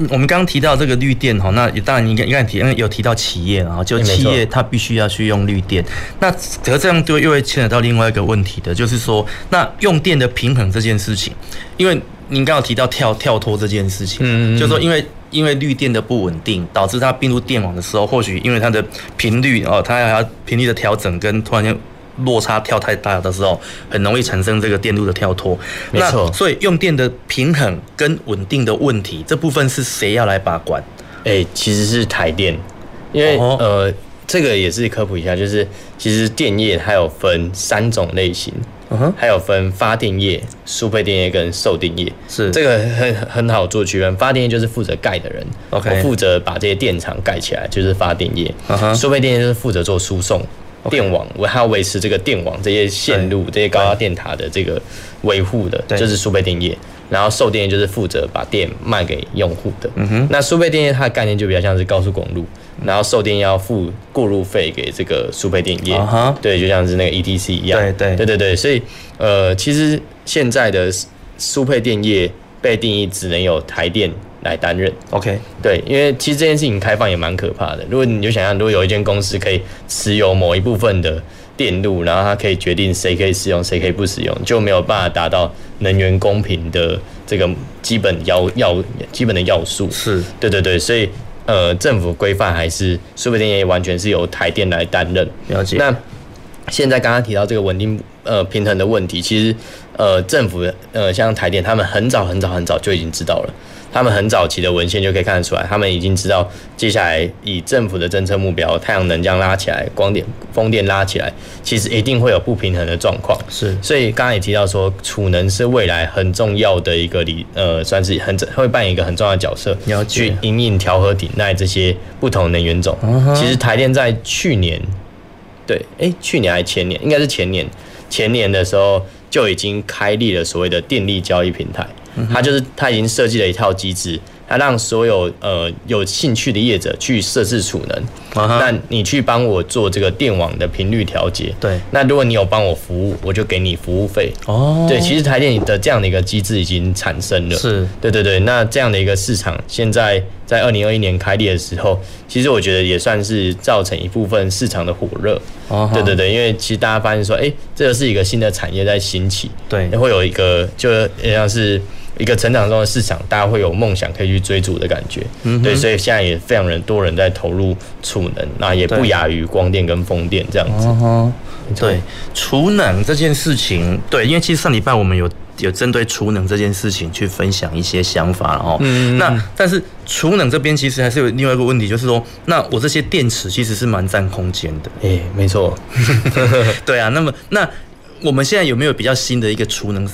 我们刚刚提到这个绿电哈，那当然你应该提，因为有提到企业啊，就企业它必须要去用绿电。那可这样就又会牵扯到另外一个问题的，就是说，那用电的平衡这件事情，因为您刚刚提到跳跳脱这件事情，嗯，就是说因为因为绿电的不稳定，导致它并入电网的时候，或许因为它的频率哦，它还要频率的调整跟突然间。落差跳太大的时候，很容易产生这个电路的跳脱。没错，所以用电的平衡跟稳定的问题，这部分是谁要来把关？哎、欸，其实是台电，因为、哦、呃，这个也是科普一下，就是其实电业它有分三种类型，嗯哼，还有分发电业、输配电业跟售电业。是这个很很好做区分，发电业就是负责盖的人我负责把这些电厂盖起来，就是发电业。嗯配电业就是负责做输送。电网，我还要维持这个电网这些线路、这些高压电塔的这个维护的，就是输配电业。然后售电业就是负责把电卖给用户的。嗯哼。那输配电业它的概念就比较像是高速公路，然后售电要付过路费给这个输配电业。啊对，就像是那个 ETC 一样。对对对对对。所以呃，其实现在的输配电业被定义只能有台电。来担任，OK，对，因为其实这件事情开放也蛮可怕的。如果你就想象，如果有一间公司可以持有某一部分的电路，然后它可以决定谁可以使用，谁可以不使用，就没有办法达到能源公平的这个基本要要基本的要素。是，对对对，所以呃，政府规范还是说不定也完全是由台电来担任。了解。那现在刚刚提到这个稳定呃平衡的问题，其实呃政府呃像台电，他们很早很早很早就已经知道了。他们很早期的文献就可以看得出来，他们已经知道接下来以政府的政策目标，太阳能这样拉起来，光电、风电拉起来，其实一定会有不平衡的状况。是，所以刚刚也提到说，储能是未来很重要的一个理，呃，算是很会扮演一个很重要的角色，去引领调和顶耐这些不同能源种。其实台电在去年，对，哎，去年还是前年，应该是前年，前年的时候就已经开立了所谓的电力交易平台。他就是他已经设计了一套机制，他让所有呃有兴趣的业者去设置储能，那你去帮我做这个电网的频率调节。对，那如果你有帮我服务，我就给你服务费。哦，对，其实台电的这样的一个机制已经产生了。是，对对对。那这样的一个市场，现在在二零二一年开裂的时候，其实我觉得也算是造成一部分市场的火热。哦，对对对，因为其实大家发现说，哎，这个是一个新的产业在兴起。对，会有一个就像是。一个成长中的市场，大家会有梦想可以去追逐的感觉。嗯，对，所以现在也非常人多人在投入储能，那也不亚于光电跟风电这样子。哦，对，储能这件事情，对，因为其实上礼拜我们有有针对储能这件事情去分享一些想法哦。嗯，那但是储能这边其实还是有另外一个问题，就是说，那我这些电池其实是蛮占空间的。诶、欸，没错。对啊，那么那我们现在有没有比较新的一个储能？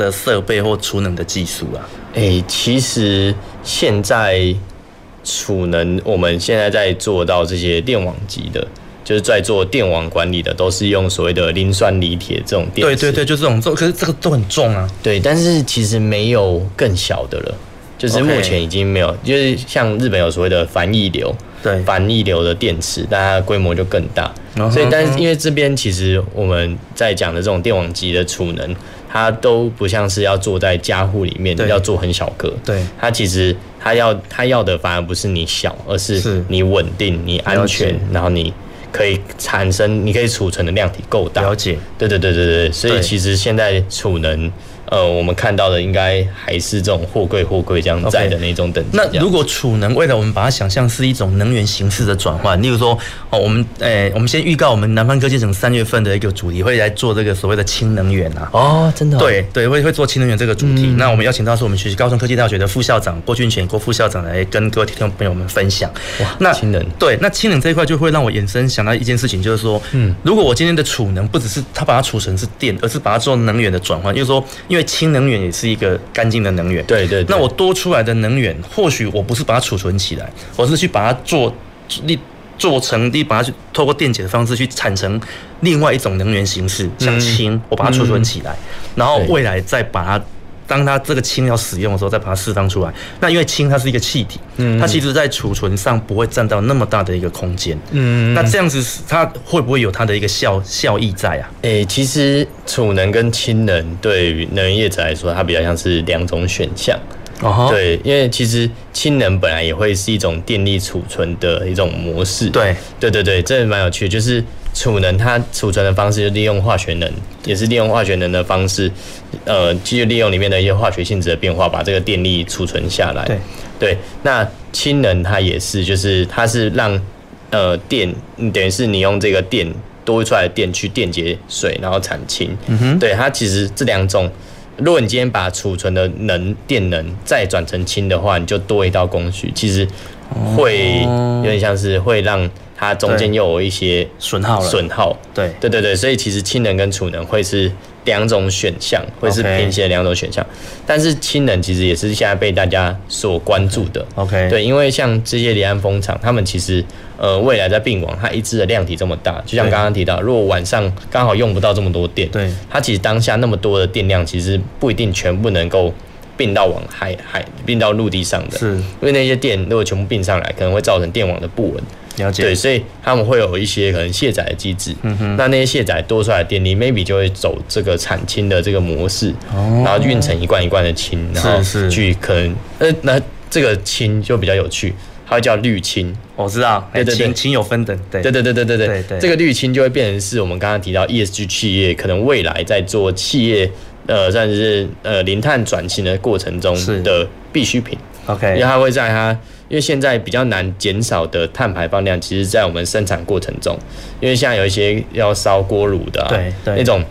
的设备或储能的技术啊？诶、欸，其实现在储能，我们现在在做到这些电网级的，就是在做电网管理的，都是用所谓的磷酸锂铁这种电。对对对，就这种重，可是这个都很重啊。对，但是其实没有更小的了，就是目前已经没有.就是像日本有所谓的繁益流，对，繁益流的电池，但它规模就更大。所以，但是因为这边其实我们在讲的这种电网级的储能。它都不像是要坐在家户里面，要做很小个。对，它其实它要它要的反而不是你小，而是你稳定、你安全，然后你可以产生、你可以储存的量体够大。了解。对对对对对，所以其实现在储能。呃，我们看到的应该还是这种货柜货柜这样载的那种等级。那如果储能，为了我们把它想象是一种能源形式的转换，例如说，哦，我们，诶，我们先预告我们南方科技城三月份的一个主题会来做这个所谓的氢能源啊。哦，真的。对对，会会做氢能源这个主题。那我们邀请到是我们学习高中科技大学的副校长郭俊全郭副校长来跟各位听众朋友们分享。哇，那氢能。对，那氢能这一块就会让我衍生想到一件事情，就是说，嗯，如果我今天的储能不只是它把它储存是电，而是把它做能源的转换，就是说，因为氢能源也是。一个干净的能源，对对，对。那我多出来的能源，或许我不是把它储存起来，我是去把它做力做成，你把它去透过电解的方式去产生另外一种能源形式，像氢，我把它储存起来，然后未来再把它。当它这个氢要使用的时候，再把它释放出来。那因为氢它是一个气体，嗯，它其实在储存上不会占到那么大的一个空间，嗯，那这样子它会不会有它的一个效效益在啊？诶、欸，其实储能跟氢能对于能源业者来说，它比较像是两种选项。哦，对，因为其实氢能本来也会是一种电力储存的一种模式。对，对对对，这蛮有趣的，就是。储能，它储存的方式就利用化学能，也是利用化学能的方式，呃，继续利用里面的一些化学性质的变化，把这个电力储存下来。对，对。那氢能它也是，就是它是让呃电，等于是你用这个电多出来的电去电解水，然后产氢。嗯哼。对，它其实这两种，如果你今天把储存的能电能再转成氢的话，你就多一道工序，其实会有点像是会让。它中间又有一些损耗了，损耗。对，对对对，所以其实氢能跟储能会是两种选项，会是平行的两种选项。但是氢能其实也是现在被大家所关注的。OK，对，因为像这些离岸风场，他们其实呃未来在并网，它一支的量体这么大，就像刚刚提到，如果晚上刚好用不到这么多电，对，它其实当下那么多的电量，其实不一定全部能够并到往海海并到陆地上的，是，因为那些电如果全部并上来，可能会造成电网的不稳。了解。对，所以他们会有一些可能卸载的机制。嗯哼。那那些卸载多出来的电力，maybe 就会走这个产氢的这个模式，哦、然后运成一罐一罐的氢，然后去可能呃，那这个氢就比较有趣，它会叫绿氢。我知道，对对对，氢有分等，对对对对对对对对，对，对。这个绿氢就会变成是我们刚刚提到 ESG 企业可能未来在做企业呃，算是呃零碳转型的过程中的必需品。OK，因为它会在它。因为现在比较难减少的碳排放量，其实，在我们生产过程中，因为像有一些要烧锅炉的、啊，对，对，那种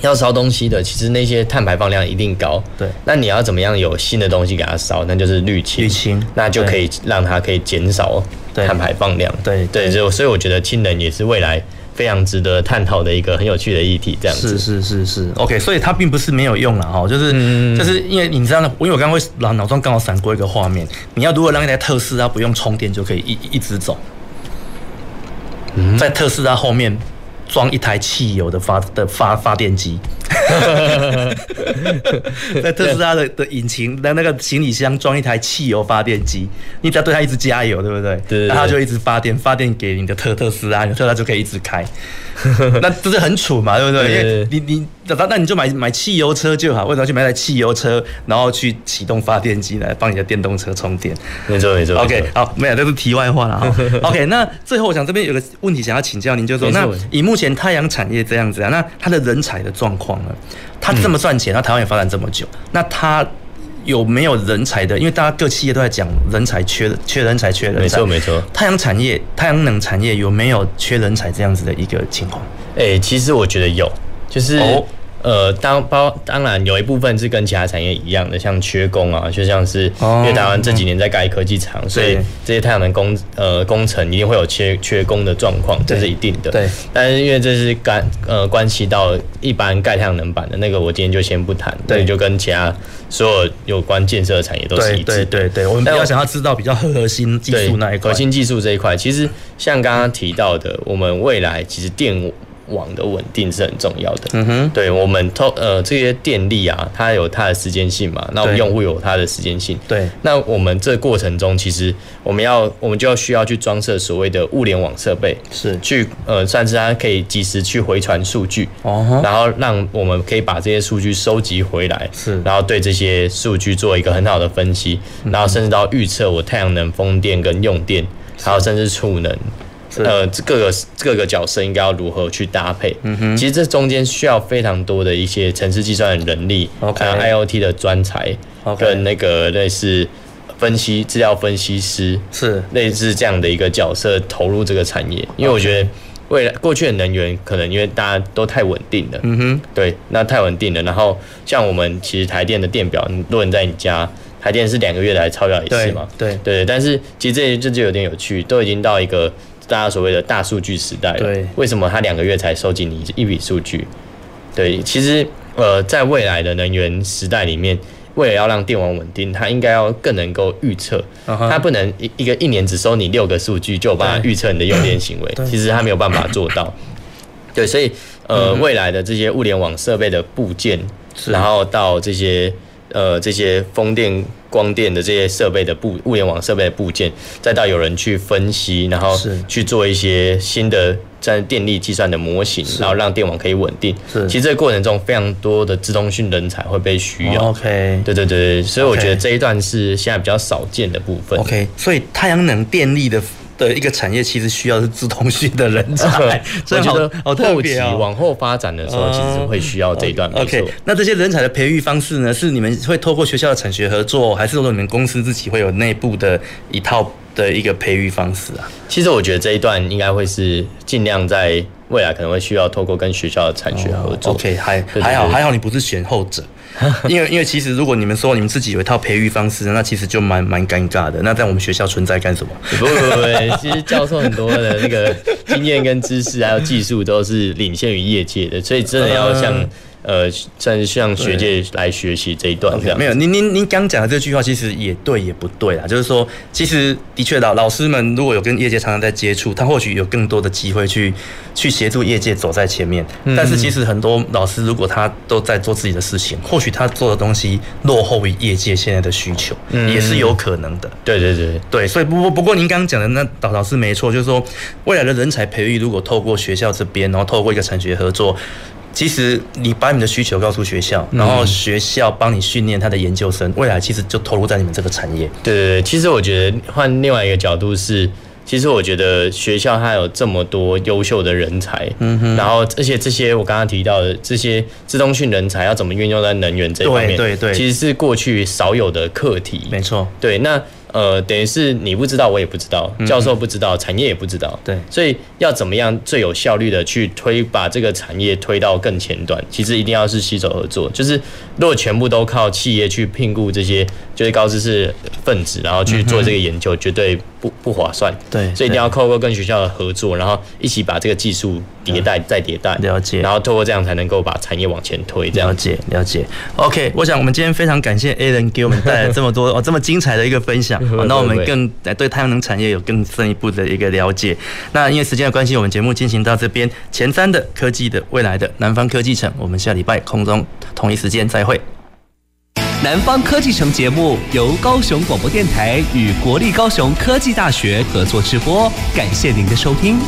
要烧东西的，其实那些碳排放量一定高。对，那你要怎么样有新的东西给它烧？那就是绿氢，绿氢，那就可以让它可以减少碳排放量。对，对，就所以我觉得氢能也是未来。非常值得探讨的一个很有趣的议题，这样子。是是是是，OK，所以它并不是没有用了哈，就是、嗯、就是因为你知道呢，因为我刚刚会脑脑中刚好闪过一个画面，你要如果让一台特斯拉不用充电就可以一一直走，嗯、在特斯拉后面装一台汽油的发的发发电机。在特斯拉的的引擎的那个行李箱装一台汽油发电机，你只要对它一直加油，对不对？对，它就一直发电，发电给你的特特斯拉，特斯拉就可以一直开。那这是很蠢嘛，对不对？对，因为你你那那你就买买汽油车就好，为什么要去买台汽油车，然后去启动发电机来帮你的电动车充电？没错没错。OK，好，没有，这是题外话了哈。OK，那最后我想这边有个问题想要请教您，就是说，那以目前太阳产业这样子啊，那它的人才的状况呢？它这么赚钱，那台湾也发展这么久，那它有没有人才的？因为大家各企业都在讲人才缺缺人才缺人才。没错没错。太阳产业、太阳能产业有没有缺人才这样子的一个情况？哎、欸，其实我觉得有，就是。哦呃，当包当然有一部分是跟其他产业一样的，像缺工啊，就像是因为台湾这几年在盖科技厂，所以这些太阳能工呃工程一定会有缺缺工的状况，这是一定的。对。但是因为这是干呃关系到一般盖太阳能板的那个，我今天就先不谈。对。就跟其他所有有关建设的产业都是一致。对对对，我们比较想要知道比较 核心技术那一块。核心技术这一块，其实像刚刚提到的，我们未来其实电。网的稳定是很重要的。嗯哼，对我们透呃这些电力啊，它有它的时间性嘛，那我们用户有它的时间性。对，那我们这过程中，其实我们要我们就要需要去装设所谓的物联网设备，是。去呃算是它可以及时去回传数据，哦，然后让我们可以把这些数据收集回来，是，然后对这些数据做一个很好的分析，然后甚至到预测我太阳能、风电跟用电，还有甚至储能。呃，各个各个角色应该要如何去搭配？嗯哼，其实这中间需要非常多的一些城市计算的能力，还有 IoT 的专才，跟那个类似分析资料分析师，是类似这样的一个角色投入这个产业。因为我觉得未来过去的能源可能因为大家都太稳定了，嗯哼，对，那太稳定了。然后像我们其实台电的电表，如果你在你家，台电是两个月来超表一次嘛？对对，但是其实这这就有点有趣，都已经到一个。大家所谓的大数据时代了，对，为什么他两个月才收集你一笔数据？对，其实呃，在未来的能源时代里面，为了要让电网稳定，它应该要更能够预测，它不能一一个一年只收你六个数据就把它预测你的用电行为，其实它没有办法做到。对，所以呃，未来的这些物联网设备的部件，然后到这些。呃，这些风电、光电的这些设备的部物联网设备的部件，再到有人去分析，然后去做一些新的在电力计算的模型，然后让电网可以稳定。是，其实这个过程中非常多的自动性人才会被需要。OK，对对对，所以我觉得这一段是现在比较少见的部分。OK，所以太阳能电力的。的一个产业其实需要是资通讯的人才，所以我觉得后期往后发展的时候，其实会需要这一段。OK，那这些人才的培育方式呢？是你们会透过学校的产学合作，还是说你们公司自己会有内部的一套的一个培育方式啊？其实我觉得这一段应该会是尽量在未来可能会需要透过跟学校的产学合作。OK，还还好还好，你不是选后者。因为因为其实如果你们说你们自己有一套培育方式，那其实就蛮蛮尴尬的。那在我们学校存在干什么？不不不，其实教授很多的那个经验跟知识还有技术都是领先于业界的，所以真的要像。呃，算是向学界来学习这一段这样。Okay, 没有，您您您刚讲的这句话其实也对也不对啊。就是说，其实的确老老师们如果有跟业界常常在接触，他或许有更多的机会去去协助业界走在前面。嗯、但是其实很多老师如果他都在做自己的事情，或许他做的东西落后于业界现在的需求，嗯、也是有可能的。对对对对，所以不不不过您刚刚讲的那老老师没错，就是说未来的人才培育如果透过学校这边，然后透过一个产学合作。其实你把你的需求告诉学校，然后学校帮你训练他的研究生，未来其实就投入在你们这个产业。对对对，其实我觉得换另外一个角度是，其实我觉得学校它有这么多优秀的人才，嗯哼，然后而且这些我刚刚提到的这些自动训人才要怎么运用在能源这方面，对对对，其实是过去少有的课题。没错，对那。呃，等于是你不知道，我也不知道，教授不知道，产业也不知道，对，所以要怎么样最有效率的去推，把这个产业推到更前端，其实一定要是携手合作。就是如果全部都靠企业去聘雇这些就是高知识分子，然后去做这个研究，绝对不不划算。对，所以一定要透过跟学校的合作，然后一起把这个技术迭代再迭代，了解，然后透过这样才能够把产业往前推。这样了解了解。OK，我想我们今天非常感谢 Alan 给我们带来这么多 哦这么精彩的一个分享。好，那我们更对太阳能产业有更深一步的一个了解。那因为时间的关系，我们节目进行到这边。前三的科技的未来的南方科技城，我们下礼拜空中同一时间再会。南方科技城节目由高雄广播电台与国立高雄科技大学合作直播，感谢您的收听。